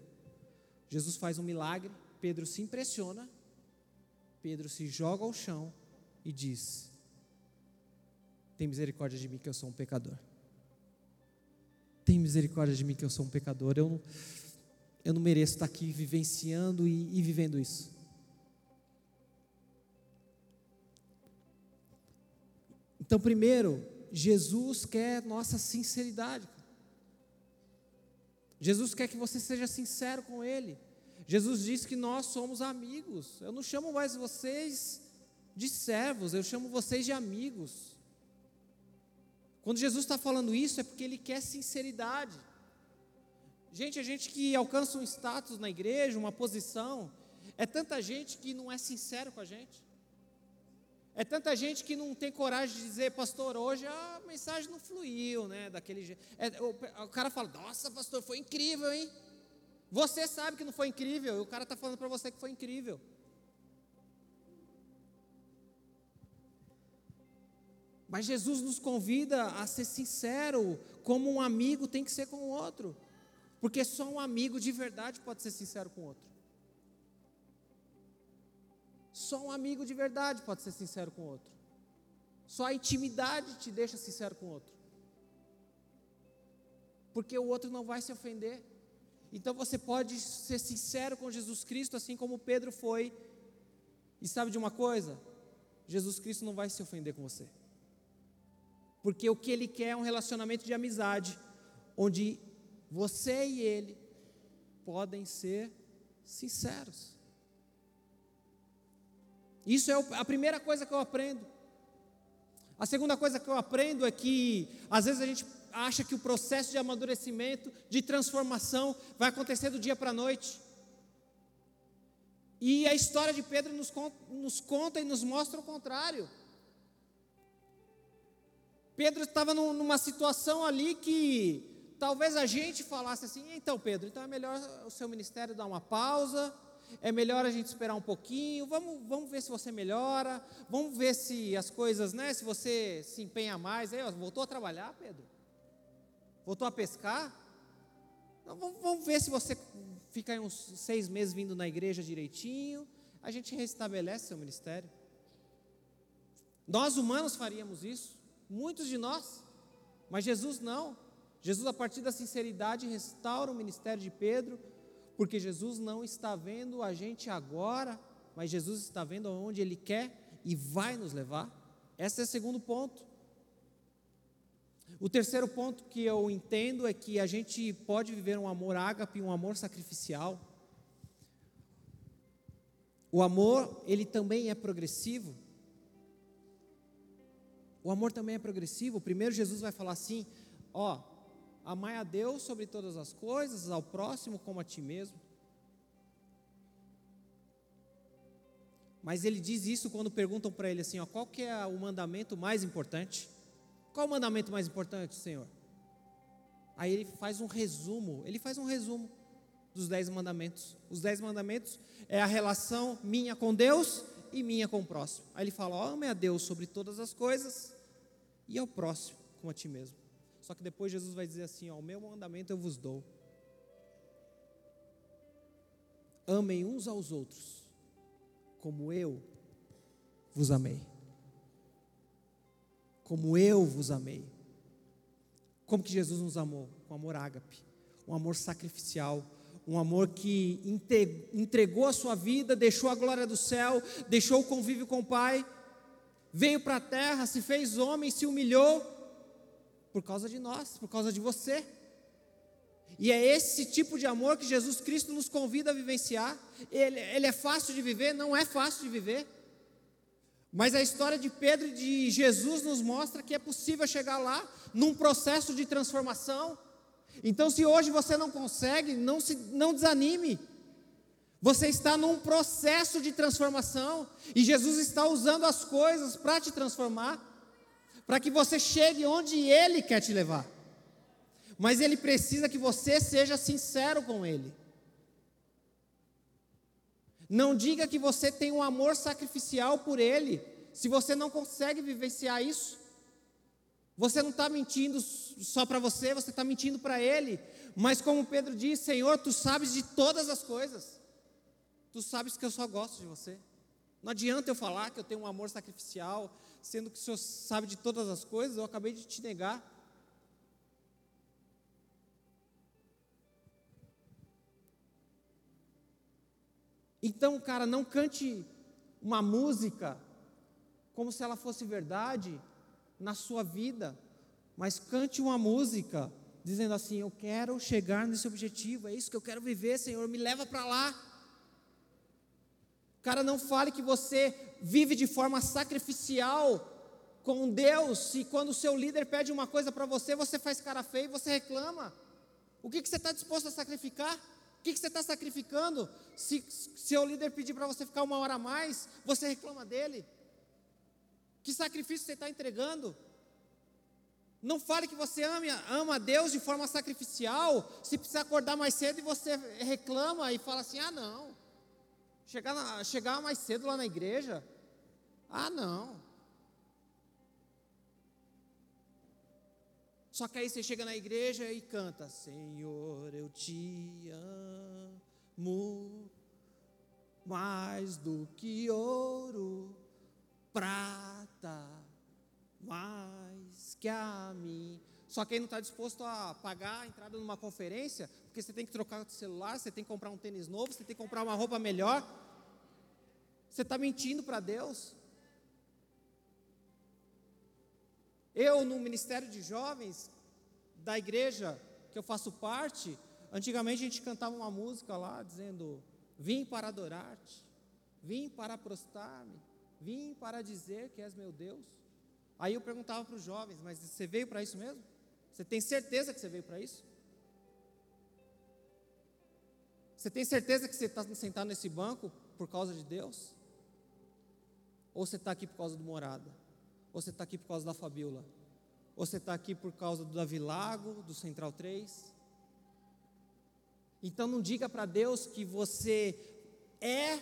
Jesus faz um milagre, Pedro se impressiona, Pedro se joga ao chão e diz: Tem misericórdia de mim, que eu sou um pecador. Tem misericórdia de mim, que eu sou um pecador. Eu não, eu não mereço estar aqui vivenciando e, e vivendo isso. Então, primeiro, Jesus quer nossa sinceridade. Jesus quer que você seja sincero com Ele. Jesus disse que nós somos amigos. Eu não chamo mais vocês de servos, eu chamo vocês de amigos. Quando Jesus está falando isso, é porque Ele quer sinceridade. Gente, a gente que alcança um status na igreja, uma posição, é tanta gente que não é sincero com a gente. É tanta gente que não tem coragem de dizer, pastor, hoje a mensagem não fluiu, né? Daquele jeito. É, o, o, cara fala, nossa, pastor, foi incrível, hein? Você sabe que não foi incrível, e o cara está falando para você que foi incrível. Mas Jesus nos convida a ser sincero, como um amigo tem que ser com o outro. Porque só um amigo de verdade pode ser sincero com o outro. Só um amigo de verdade pode ser sincero com o outro. Só a intimidade te deixa sincero com o outro. Porque o outro não vai se ofender. Então você pode ser sincero com Jesus Cristo, assim como Pedro foi. E sabe de uma coisa? Jesus Cristo não vai se ofender com você. Porque o que ele quer é um relacionamento de amizade, onde você e ele podem ser sinceros. Isso é a primeira coisa que eu aprendo. A segunda coisa que eu aprendo é que, às vezes, a gente acha que o processo de amadurecimento, de transformação, vai acontecer do dia para a noite. E a história de Pedro nos, nos conta e nos mostra o contrário. Pedro estava numa situação ali que talvez a gente falasse assim: então, Pedro, então é melhor o seu ministério dar uma pausa, é melhor a gente esperar um pouquinho, vamos, vamos ver se você melhora, vamos ver se as coisas, né, se você se empenha mais. Aí, ó, voltou a trabalhar, Pedro? Voltou a pescar? Então, vamos, vamos ver se você fica aí uns seis meses vindo na igreja direitinho, a gente restabelece seu ministério. Nós humanos faríamos isso, muitos de nós, mas Jesus não. Jesus, a partir da sinceridade, restaura o ministério de Pedro, porque Jesus não está vendo a gente agora, mas Jesus está vendo aonde Ele quer e vai nos levar. Esse é o segundo ponto. O terceiro ponto que eu entendo é que a gente pode viver um amor ágape, um amor sacrificial. O amor, ele também é progressivo. O amor também é progressivo. Primeiro Jesus vai falar assim: ó, amai a Deus sobre todas as coisas, ao próximo como a ti mesmo. Mas ele diz isso quando perguntam para ele assim, ó, qual que é o mandamento mais importante? Qual o mandamento mais importante, Senhor? Aí ele faz um resumo, ele faz um resumo dos dez mandamentos. Os dez mandamentos é a relação minha com Deus e minha com o próximo. Aí ele fala: ó, ame a Deus sobre todas as coisas e ao próximo como a ti mesmo. Só que depois Jesus vai dizer assim: ó, o meu mandamento eu vos dou. Amem uns aos outros, como eu vos amei como eu vos amei. Como que Jesus nos amou? Um amor ágape, um amor sacrificial, um amor que entregou a sua vida, deixou a glória do céu, deixou o convívio com o Pai, veio para a terra, se fez homem, se humilhou por causa de nós, por causa de você. E é esse tipo de amor que Jesus Cristo nos convida a vivenciar. Ele, ele é fácil de viver? Não é fácil de viver. Mas a história de Pedro e de Jesus nos mostra que é possível chegar lá num processo de transformação. Então, se hoje você não consegue, não, se, não desanime. Você está num processo de transformação e Jesus está usando as coisas para te transformar, para que você chegue onde Ele quer te levar. Mas Ele precisa que você seja sincero com Ele. Não diga que você tem um amor sacrificial por Ele, se você não consegue vivenciar isso. Você não está mentindo só para você, você está mentindo para Ele. Mas como Pedro diz, Senhor, tu sabes de todas as coisas. Tu sabes que eu só gosto de você. Não adianta eu falar que eu tenho um amor sacrificial, sendo que o Senhor sabe de todas as coisas, eu acabei de te negar. Então, cara, não cante uma música como se ela fosse verdade na sua vida, mas cante uma música dizendo assim: Eu quero chegar nesse objetivo, é isso que eu quero viver, Senhor, me leva para lá. Cara, não fale que você vive de forma sacrificial com Deus, e quando o seu líder pede uma coisa para você, você faz cara feia e você reclama. O que, que você está disposto a sacrificar? O que, que você está sacrificando? Se seu líder pedir para você ficar uma hora a mais, você reclama dele. Que sacrifício você está entregando? Não fale que você ama, ama Deus de forma sacrificial, se precisar acordar mais cedo e você reclama e fala assim: ah, não. Chegar, na, chegar mais cedo lá na igreja? Ah, não. Só que aí você chega na igreja e canta: Senhor, eu te amo mais do que ouro, prata, mais que a mim. Só que aí não está disposto a pagar a entrada numa conferência, porque você tem que trocar o celular, você tem que comprar um tênis novo, você tem que comprar uma roupa melhor. Você está mentindo para Deus. Eu, no Ministério de Jovens da igreja que eu faço parte, antigamente a gente cantava uma música lá dizendo: Vim para adorar-te, vim para prostrar-me, vim para dizer que és meu Deus. Aí eu perguntava para os jovens: Mas você veio para isso mesmo? Você tem certeza que você veio para isso? Você tem certeza que você está sentado nesse banco por causa de Deus? Ou você está aqui por causa do morada? Ou você está aqui por causa da Fabiola? Ou você está aqui por causa do Davi Lago, do Central 3? Então não diga para Deus que você é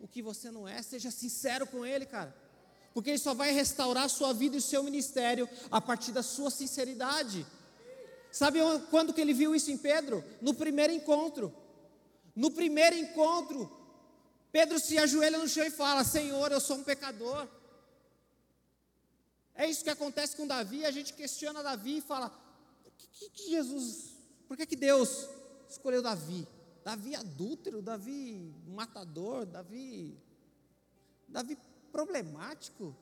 o que você não é, seja sincero com Ele, cara. Porque Ele só vai restaurar a sua vida e o seu ministério a partir da sua sinceridade. Sabe quando que ele viu isso em Pedro? No primeiro encontro. No primeiro encontro, Pedro se ajoelha no chão e fala: Senhor, eu sou um pecador. É isso que acontece com Davi. A gente questiona Davi e fala: por que, que Jesus, por que, que Deus escolheu Davi? Davi adúltero, Davi matador, Davi, Davi problemático.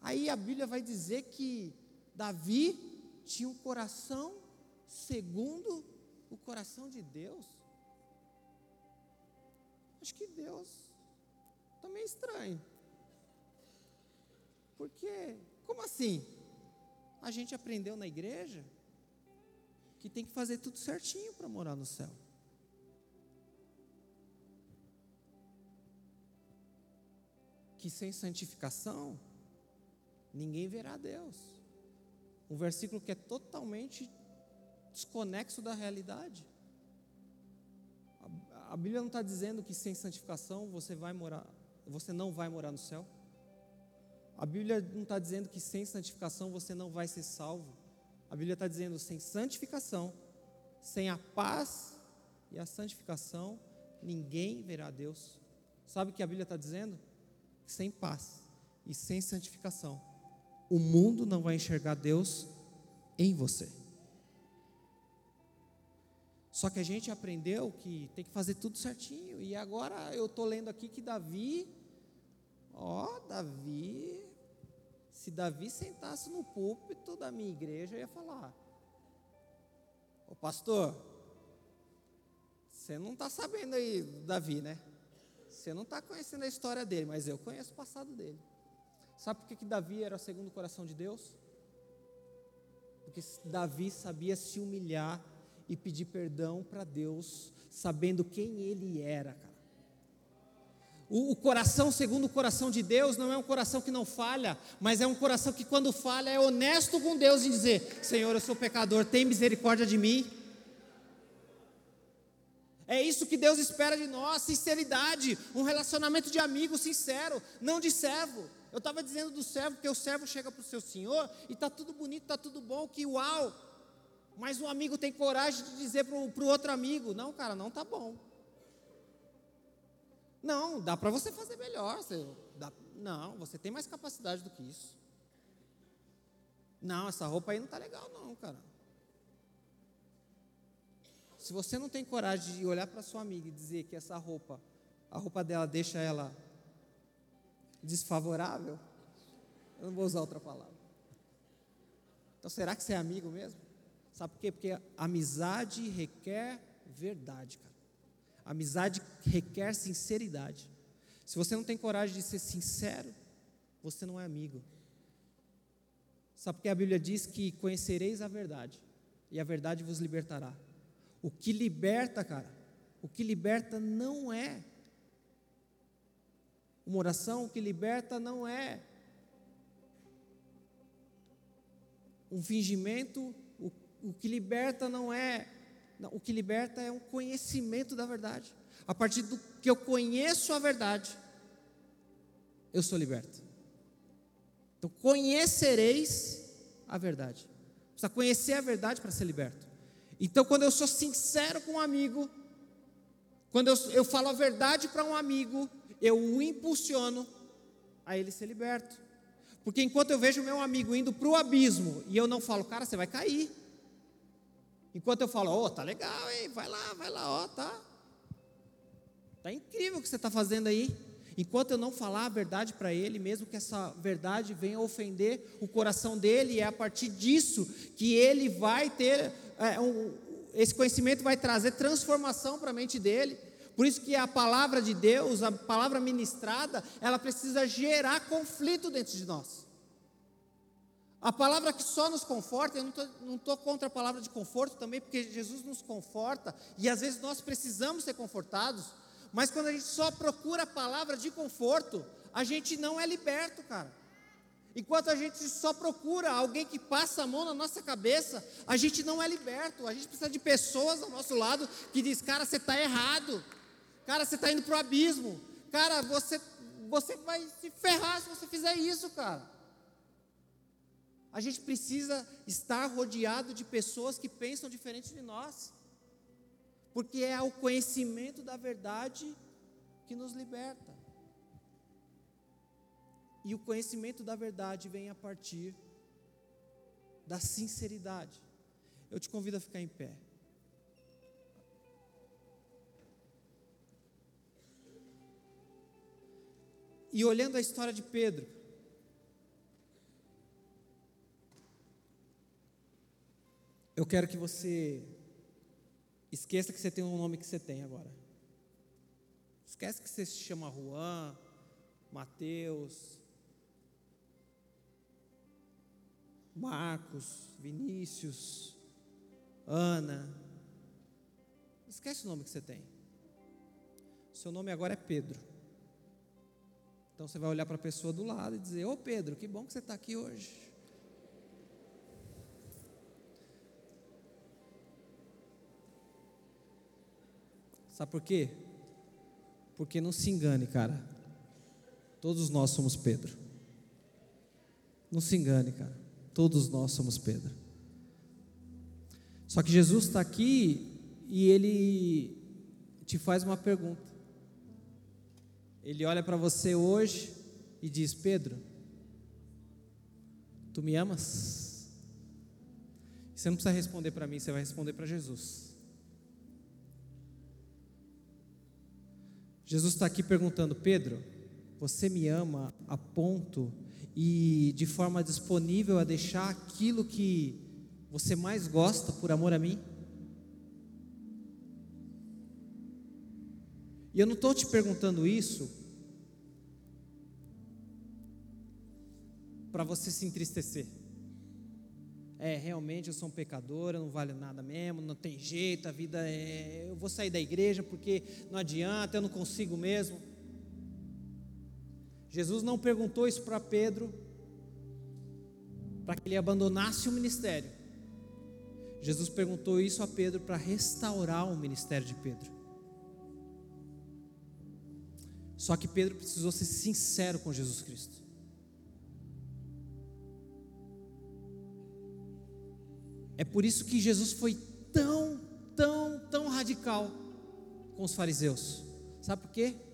Aí a Bíblia vai dizer que Davi tinha um coração segundo o coração de Deus. Acho que Deus também é estranho. Porque, como assim? A gente aprendeu na igreja que tem que fazer tudo certinho para morar no céu. Que sem santificação ninguém verá Deus. Um versículo que é totalmente desconexo da realidade. A, a Bíblia não está dizendo que sem santificação você vai morar, você não vai morar no céu. A Bíblia não está dizendo que sem santificação você não vai ser salvo. A Bíblia está dizendo sem santificação, sem a paz e a santificação, ninguém verá Deus. Sabe o que a Bíblia está dizendo? Sem paz e sem santificação, o mundo não vai enxergar Deus em você. Só que a gente aprendeu que tem que fazer tudo certinho. E agora eu estou lendo aqui que Davi, ó, Davi, se Davi sentasse no púlpito da minha igreja, eu ia falar: Ô pastor, você não está sabendo aí, Davi, né? Você não está conhecendo a história dele, mas eu conheço o passado dele. Sabe por que, que Davi era o segundo coração de Deus? Porque Davi sabia se humilhar e pedir perdão para Deus, sabendo quem ele era, cara. O, o, coração segundo o coração de Deus não é um coração que não falha, mas é um coração que quando falha é honesto com Deus em dizer: Senhor, eu sou pecador, tem misericórdia de mim. É isso que Deus espera de nós, sinceridade, um relacionamento de amigo sincero, não de servo. Eu estava dizendo do servo, que o servo chega para o seu senhor e está tudo bonito, está tudo bom, que uau. Mas o amigo tem coragem de dizer para o outro amigo: não, cara, não está bom. Não, dá para você fazer melhor. Você, dá, não, você tem mais capacidade do que isso. Não, essa roupa aí não está legal, não, cara. Se você não tem coragem de olhar para sua amiga e dizer que essa roupa, a roupa dela deixa ela desfavorável, eu não vou usar outra palavra. Então, será que você é amigo mesmo? Sabe por quê? Porque amizade requer verdade, cara. Amizade requer sinceridade. Se você não tem coragem de ser sincero, você não é amigo. Sabe porque a Bíblia diz que conhecereis a verdade, e a verdade vos libertará. O que liberta, cara, o que liberta não é uma oração que liberta não é um fingimento, o, o que liberta não é. Não, o que liberta é um conhecimento da verdade. A partir do que eu conheço a verdade, eu sou liberto. Então, conhecereis a verdade. Precisa conhecer a verdade para ser liberto. Então, quando eu sou sincero com um amigo, quando eu, eu falo a verdade para um amigo, eu o impulsiono a ele ser liberto. Porque enquanto eu vejo meu amigo indo para o abismo e eu não falo, cara, você vai cair. Enquanto eu falo, oh, tá legal, hein? vai lá, vai lá, ó, tá. Tá incrível o que você está fazendo aí. Enquanto eu não falar a verdade para ele, mesmo que essa verdade venha ofender o coração dele, é a partir disso que ele vai ter, esse conhecimento vai trazer transformação para a mente dele. Por isso que a palavra de Deus, a palavra ministrada, ela precisa gerar conflito dentro de nós. A palavra que só nos conforta, eu não estou contra a palavra de conforto também, porque Jesus nos conforta, e às vezes nós precisamos ser confortados, Mas quando a gente só procura a palavra de conforto, a gente não é liberto, cara. Enquanto a gente só procura alguém que passa a mão na nossa cabeça, a gente não é liberto. A gente precisa de pessoas ao nosso lado que diz: "Cara, você está errado. Cara, você está indo para o abismo. Cara, você você vai se ferrar se você fizer isso, cara." A gente precisa estar rodeado de pessoas que pensam diferente de nós. Porque é o conhecimento da verdade que nos liberta. E o conhecimento da verdade vem a partir da sinceridade. Eu te convido a ficar em pé. E olhando a história de Pedro, eu quero que você esqueça que você tem um nome que você tem agora. Esquece que você se chama Juan, Mateus, Marcos, Vinícius, Ana. Esquece o nome que você tem. Seu nome agora é Pedro. Então você vai olhar para a pessoa do lado e dizer: Ô Pedro, que bom que você está aqui hoje. Sabe por quê? Porque não se engane, cara. Todos nós somos Pedro. Não se engane, cara. Todos nós somos Pedro. Só que Jesus está aqui e ele te faz uma pergunta. Ele olha para você hoje e diz: Pedro, tu me amas? Você não precisa responder para mim, você vai responder para Jesus. Jesus está aqui perguntando: Pedro, você me ama a ponto e de forma disponível a deixar aquilo que você mais gosta por amor a mim? E eu não estou te perguntando isso para você se entristecer. É, realmente eu sou um pecador, eu não vale nada mesmo, não tem jeito, a vida é. Eu vou sair da igreja porque não adianta, eu não consigo mesmo. Jesus não perguntou isso para Pedro para que ele abandonasse o ministério. Jesus perguntou isso a Pedro para restaurar o ministério de Pedro. Só que Pedro precisou ser sincero com Jesus Cristo. É por isso que Jesus foi tão, tão, tão radical com os fariseus. Sabe por quê?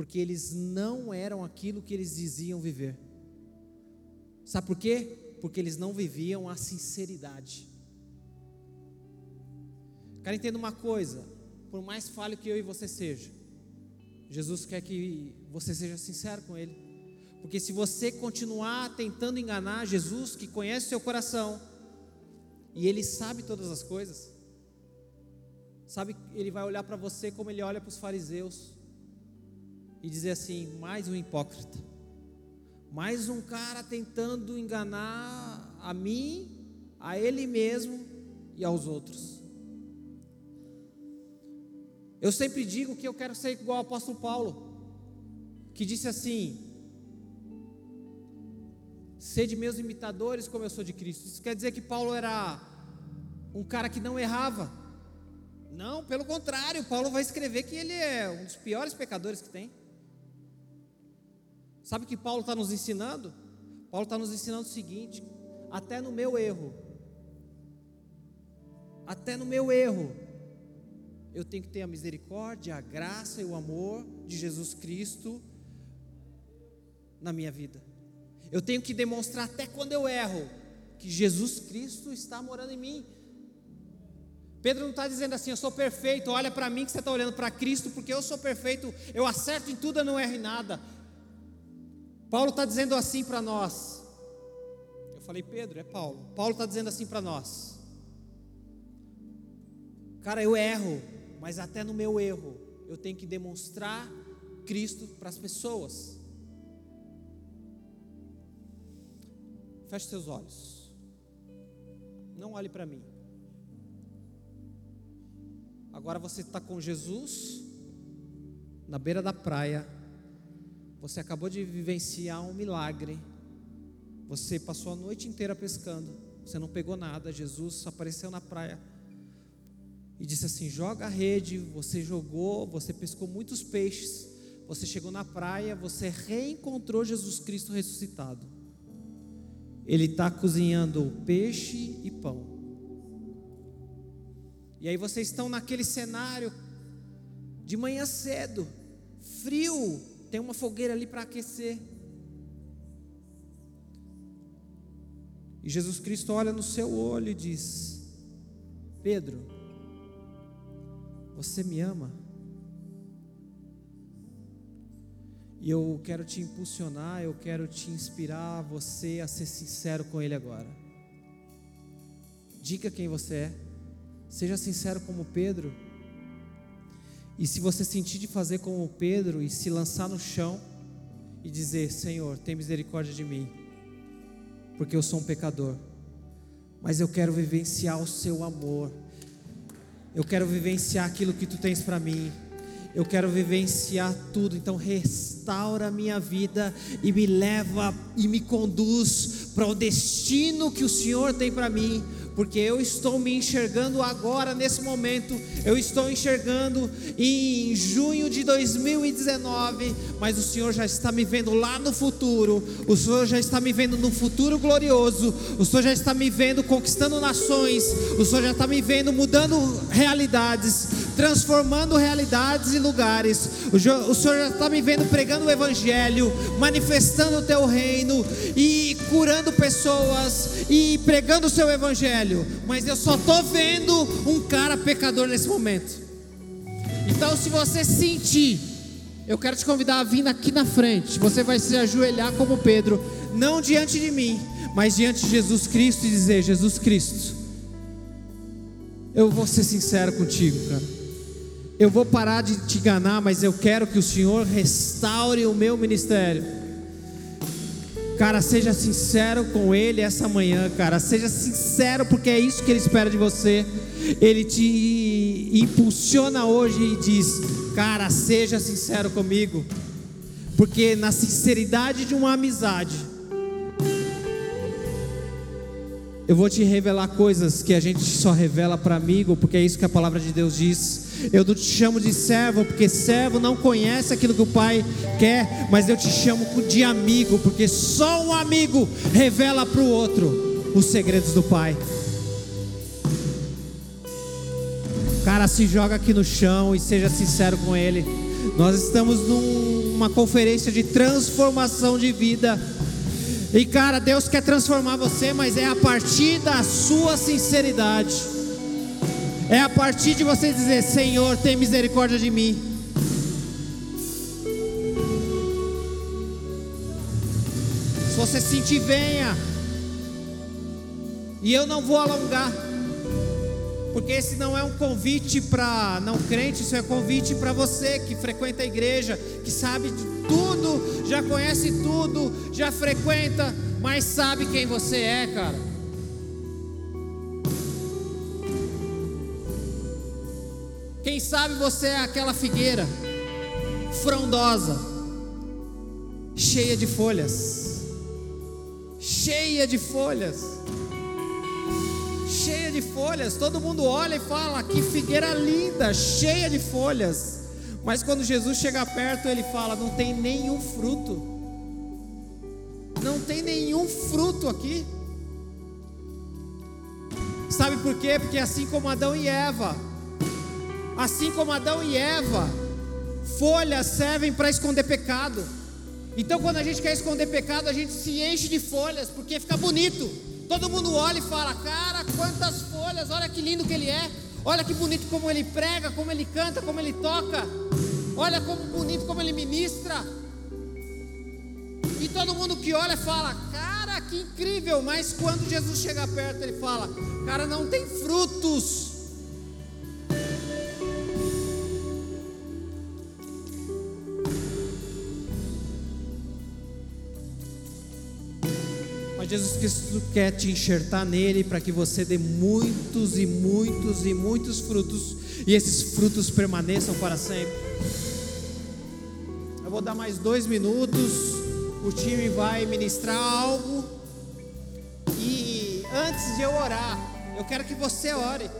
Porque eles não eram aquilo que eles diziam viver. Sabe por quê? Porque eles não viviam a sinceridade. Cara, entenda uma coisa: por mais falho que eu e você seja, Jesus quer que você seja sincero com Ele. Porque se você continuar tentando enganar Jesus, que conhece o seu coração, e Ele sabe todas as coisas, sabe, Ele vai olhar para você como Ele olha para os fariseus e dizer assim: mais um hipócrita, mais um cara tentando enganar a mim, a ele mesmo e aos outros. Eu sempre digo que eu quero ser igual ao apóstolo Paulo, que disse assim: sede meus imitadores como eu sou de Cristo. Isso quer dizer que Paulo era um cara que não errava. Não, pelo contrário, Paulo vai escrever que ele é um dos piores pecadores que tem. Sabe o que Paulo está nos ensinando? Paulo está nos ensinando o seguinte: até no meu erro, até no meu erro, eu tenho que ter a misericórdia, a graça e o amor de Jesus Cristo na minha vida. Eu tenho que demonstrar até quando eu erro que Jesus Cristo está morando em mim. Pedro não está dizendo assim, eu sou perfeito, olha para mim que você está olhando para Cristo, porque eu sou perfeito, eu acerto em tudo, eu não erro em nada. Paulo está dizendo assim para nós. Eu falei, Pedro, é Paulo. Paulo está dizendo assim para nós. Cara, eu erro, mas até no meu erro, eu tenho que demonstrar Cristo para as pessoas. Feche seus olhos. Não olhe para mim. Agora você está com Jesus na beira da praia, você acabou de vivenciar um milagre, você passou a noite inteira pescando, você não pegou nada, Jesus apareceu na praia e disse assim: joga a rede, você jogou, você pescou muitos peixes, você chegou na praia, você reencontrou Jesus Cristo ressuscitado. Ele está cozinhando peixe e pão. E aí vocês estão naquele cenário de manhã cedo, frio, tem uma fogueira ali para aquecer. E Jesus Cristo olha no seu olho e diz: Pedro, você me ama? E eu quero te impulsionar, eu quero te inspirar você a ser sincero com Ele agora. Diga quem você é, seja sincero como Pedro. E se você sentir de fazer como Pedro e se lançar no chão e dizer: Senhor, tem misericórdia de mim, porque eu sou um pecador, mas eu quero vivenciar o seu amor, eu quero vivenciar aquilo que tu tens para mim. Eu quero vivenciar tudo, então restaura a minha vida e me leva e me conduz para o destino que o Senhor tem para mim, porque eu estou me enxergando agora, nesse momento, eu estou enxergando em junho de 2019, mas o Senhor já está me vendo lá no futuro, o Senhor já está me vendo no futuro glorioso, o Senhor já está me vendo conquistando nações, o Senhor já está me vendo mudando realidades, transformando realidades e lugares, o Senhor já está me vendo pregando o Evangelho, manifestando o teu reino e curando pessoas e pregando o seu Evangelho mas eu só estou vendo um cara pecador nesse momento. Então, se você sentir, eu quero te convidar a vir aqui na frente. Você vai se ajoelhar como Pedro, não diante de mim, mas diante de Jesus Cristo e dizer: Jesus Cristo, eu vou ser sincero contigo, cara. Eu vou parar de te enganar, mas eu quero que o Senhor restaure o meu ministério. Cara, seja sincero com Ele essa manhã, cara. Seja sincero, porque é isso que Ele espera de você. Ele te impulsiona hoje e diz: Cara, seja sincero comigo. Porque na sinceridade de uma amizade, eu vou te revelar coisas que a gente só revela para amigo, porque é isso que a palavra de Deus diz. Eu não te chamo de servo, porque servo não conhece aquilo que o Pai quer, mas eu te chamo de amigo, porque só um amigo revela para o outro os segredos do Pai. Cara, se joga aqui no chão e seja sincero com Ele. Nós estamos numa conferência de transformação de vida. E cara, Deus quer transformar você, mas é a partir da sua sinceridade. É a partir de você dizer: Senhor, tem misericórdia de mim. Se você sentir, venha. E eu não vou alongar. Porque esse não é um convite para não crente, isso é convite para você que frequenta a igreja, que sabe de tudo, já conhece tudo, já frequenta, mas sabe quem você é, cara. Quem sabe você é aquela figueira frondosa, cheia de folhas, cheia de folhas, cheia de folhas. Todo mundo olha e fala: que figueira linda, cheia de folhas. Mas quando Jesus chega perto, ele fala: não tem nenhum fruto. Não tem nenhum fruto aqui. Sabe por quê? Porque assim como Adão e Eva, Assim como Adão e Eva, folhas servem para esconder pecado. Então, quando a gente quer esconder pecado, a gente se enche de folhas, porque fica bonito. Todo mundo olha e fala: Cara, quantas folhas, olha que lindo que ele é. Olha que bonito como ele prega, como ele canta, como ele toca. Olha como bonito como ele ministra. E todo mundo que olha fala: Cara, que incrível. Mas quando Jesus chega perto, ele fala: Cara, não tem frutos. Jesus Cristo quer te enxertar nele para que você dê muitos e muitos e muitos frutos e esses frutos permaneçam para sempre. Eu vou dar mais dois minutos. O time vai ministrar algo. E antes de eu orar, eu quero que você ore.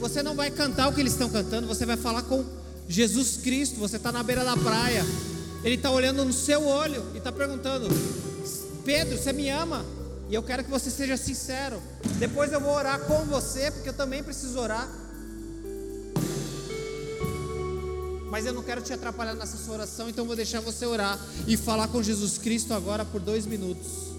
Você não vai cantar o que eles estão cantando, você vai falar com Jesus Cristo. Você está na beira da praia. Ele está olhando no seu olho e está perguntando: Pedro, você me ama? E eu quero que você seja sincero. Depois eu vou orar com você, porque eu também preciso orar. Mas eu não quero te atrapalhar nessa sua oração, então vou deixar você orar e falar com Jesus Cristo agora por dois minutos.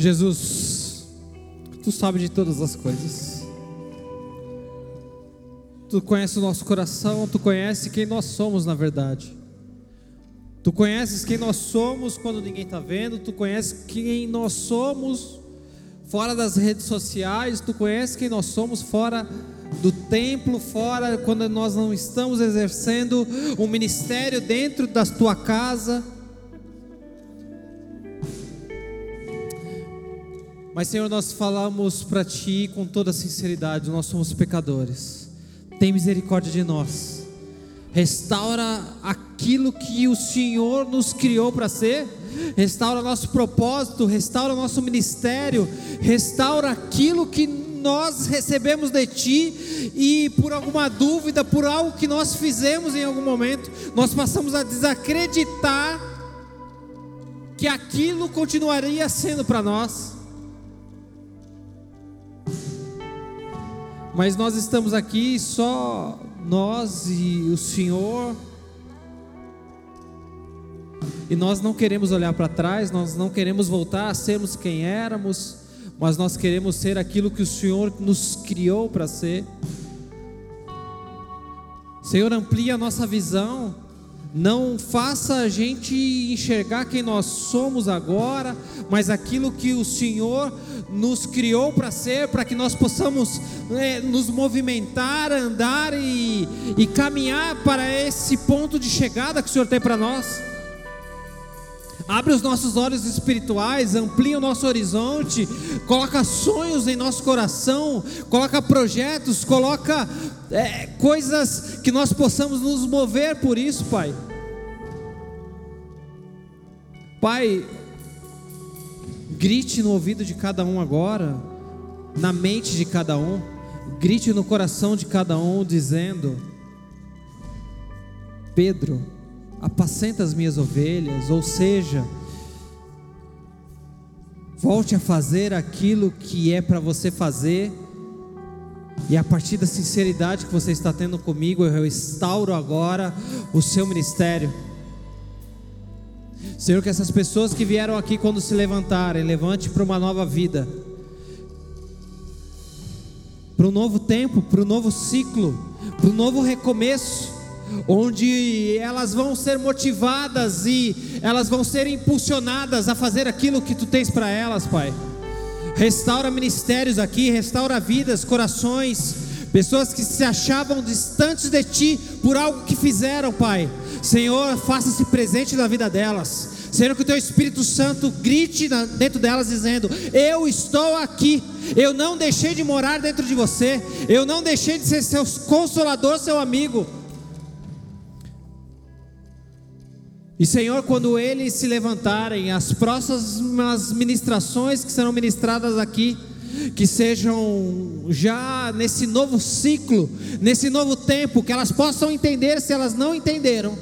Jesus, tu sabes de todas as coisas. Tu conheces o nosso coração, tu conheces quem nós somos na verdade. Tu conheces quem nós somos quando ninguém está vendo, tu conheces quem nós somos fora das redes sociais, tu conheces quem nós somos fora do templo, fora quando nós não estamos exercendo um ministério dentro da tua casa. Mas, Senhor, nós falamos para Ti com toda sinceridade: nós somos pecadores. Tem misericórdia de nós. Restaura aquilo que o Senhor nos criou para ser. Restaura nosso propósito, restaura nosso ministério, restaura aquilo que nós recebemos de Ti e por alguma dúvida, por algo que nós fizemos em algum momento, nós passamos a desacreditar que aquilo continuaria sendo para nós. Mas nós estamos aqui só nós e o Senhor. E nós não queremos olhar para trás, nós não queremos voltar a sermos quem éramos, mas nós queremos ser aquilo que o Senhor nos criou para ser. Senhor, amplia a nossa visão não faça a gente enxergar quem nós somos agora, mas aquilo que o Senhor nos criou para ser, para que nós possamos é, nos movimentar, andar e, e caminhar para esse ponto de chegada que o Senhor tem para nós. Abre os nossos olhos espirituais, amplia o nosso horizonte, coloca sonhos em nosso coração, coloca projetos, coloca é, coisas que nós possamos nos mover por isso, Pai. Pai, grite no ouvido de cada um agora, na mente de cada um, grite no coração de cada um, dizendo: Pedro, apacenta as minhas ovelhas, ou seja, volte a fazer aquilo que é para você fazer, e a partir da sinceridade que você está tendo comigo, eu restauro agora o seu ministério. Senhor, que essas pessoas que vieram aqui quando se levantarem, levante para uma nova vida, para um novo tempo, para um novo ciclo, para um novo recomeço onde elas vão ser motivadas e elas vão ser impulsionadas a fazer aquilo que tu tens para elas, Pai. Restaura ministérios aqui, restaura vidas, corações, pessoas que se achavam distantes de ti por algo que fizeram, Pai. Senhor, faça-se presente na vida delas. Senhor, que o teu Espírito Santo grite dentro delas, dizendo: Eu estou aqui. Eu não deixei de morar dentro de você. Eu não deixei de ser seu consolador, seu amigo. E Senhor, quando eles se levantarem, as próximas ministrações que serão ministradas aqui, que sejam já nesse novo ciclo, nesse novo tempo, que elas possam entender, se elas não entenderam,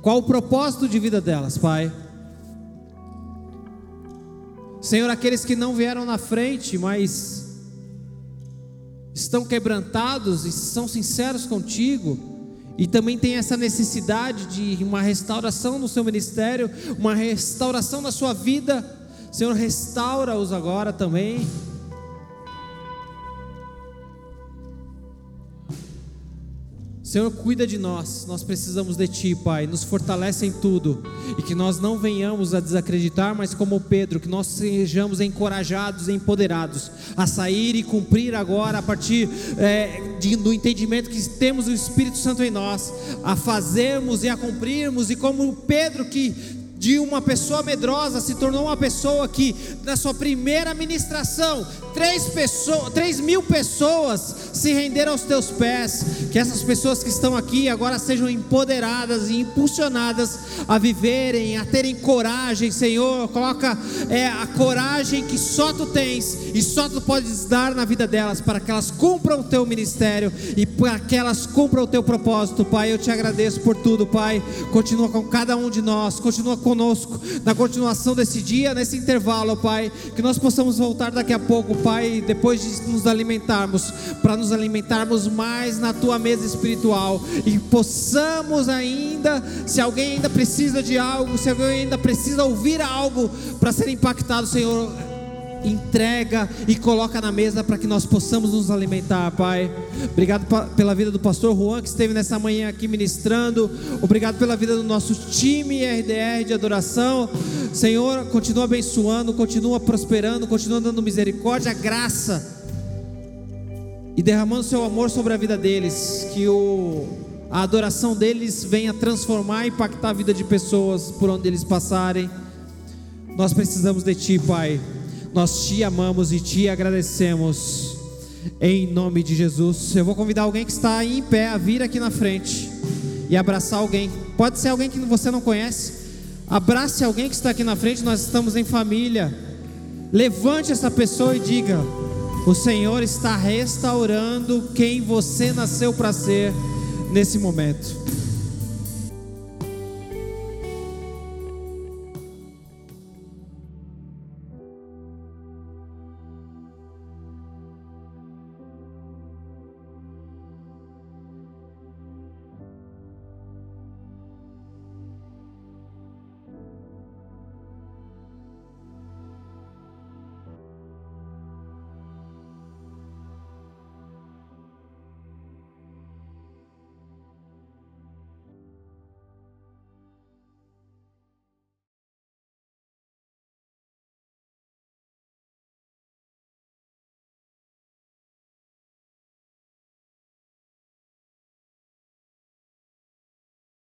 qual o propósito de vida delas, Pai. Senhor, aqueles que não vieram na frente, mas estão quebrantados e são sinceros contigo, e também tem essa necessidade de uma restauração no seu ministério, uma restauração na sua vida. Senhor, restaura-os agora também. Senhor, cuida de nós, nós precisamos de Ti, Pai, nos fortalece em tudo, e que nós não venhamos a desacreditar, mas como Pedro, que nós sejamos encorajados e empoderados a sair e cumprir agora, a partir é, de, do entendimento que temos o Espírito Santo em nós, a fazermos e a cumprirmos, e como Pedro que de uma pessoa medrosa se tornou uma pessoa que, na sua primeira ministração, três, pessoas, três mil pessoas se renderam aos teus pés. Que essas pessoas que estão aqui agora sejam empoderadas e impulsionadas a viverem, a terem coragem, Senhor. Coloca é, a coragem que só tu tens e só tu podes dar na vida delas, para que elas cumpram o teu ministério e para que elas cumpram o teu propósito, Pai. Eu te agradeço por tudo, Pai. Continua com cada um de nós, continua conosco na continuação desse dia, nesse intervalo, Pai. Que nós possamos voltar daqui a pouco, Pai, depois de nos alimentarmos, para nos alimentarmos mais na tua mesa espiritual e possamos ainda, se alguém ainda precisa de algo, se alguém ainda precisa ouvir algo para ser impactado, Senhor entrega e coloca na mesa para que nós possamos nos alimentar, Pai. Obrigado pela vida do pastor Juan que esteve nessa manhã aqui ministrando. Obrigado pela vida do nosso time RDR de adoração. Senhor, continua abençoando, continua prosperando, continua dando misericórdia, graça e derramando seu amor sobre a vida deles, que o a adoração deles venha transformar e impactar a vida de pessoas por onde eles passarem. Nós precisamos de ti, Pai. Nós te amamos e te agradecemos. Em nome de Jesus. Eu vou convidar alguém que está aí em pé a vir aqui na frente e abraçar alguém. Pode ser alguém que você não conhece. Abrace alguém que está aqui na frente. Nós estamos em família. Levante essa pessoa e diga: O Senhor está restaurando quem você nasceu para ser nesse momento.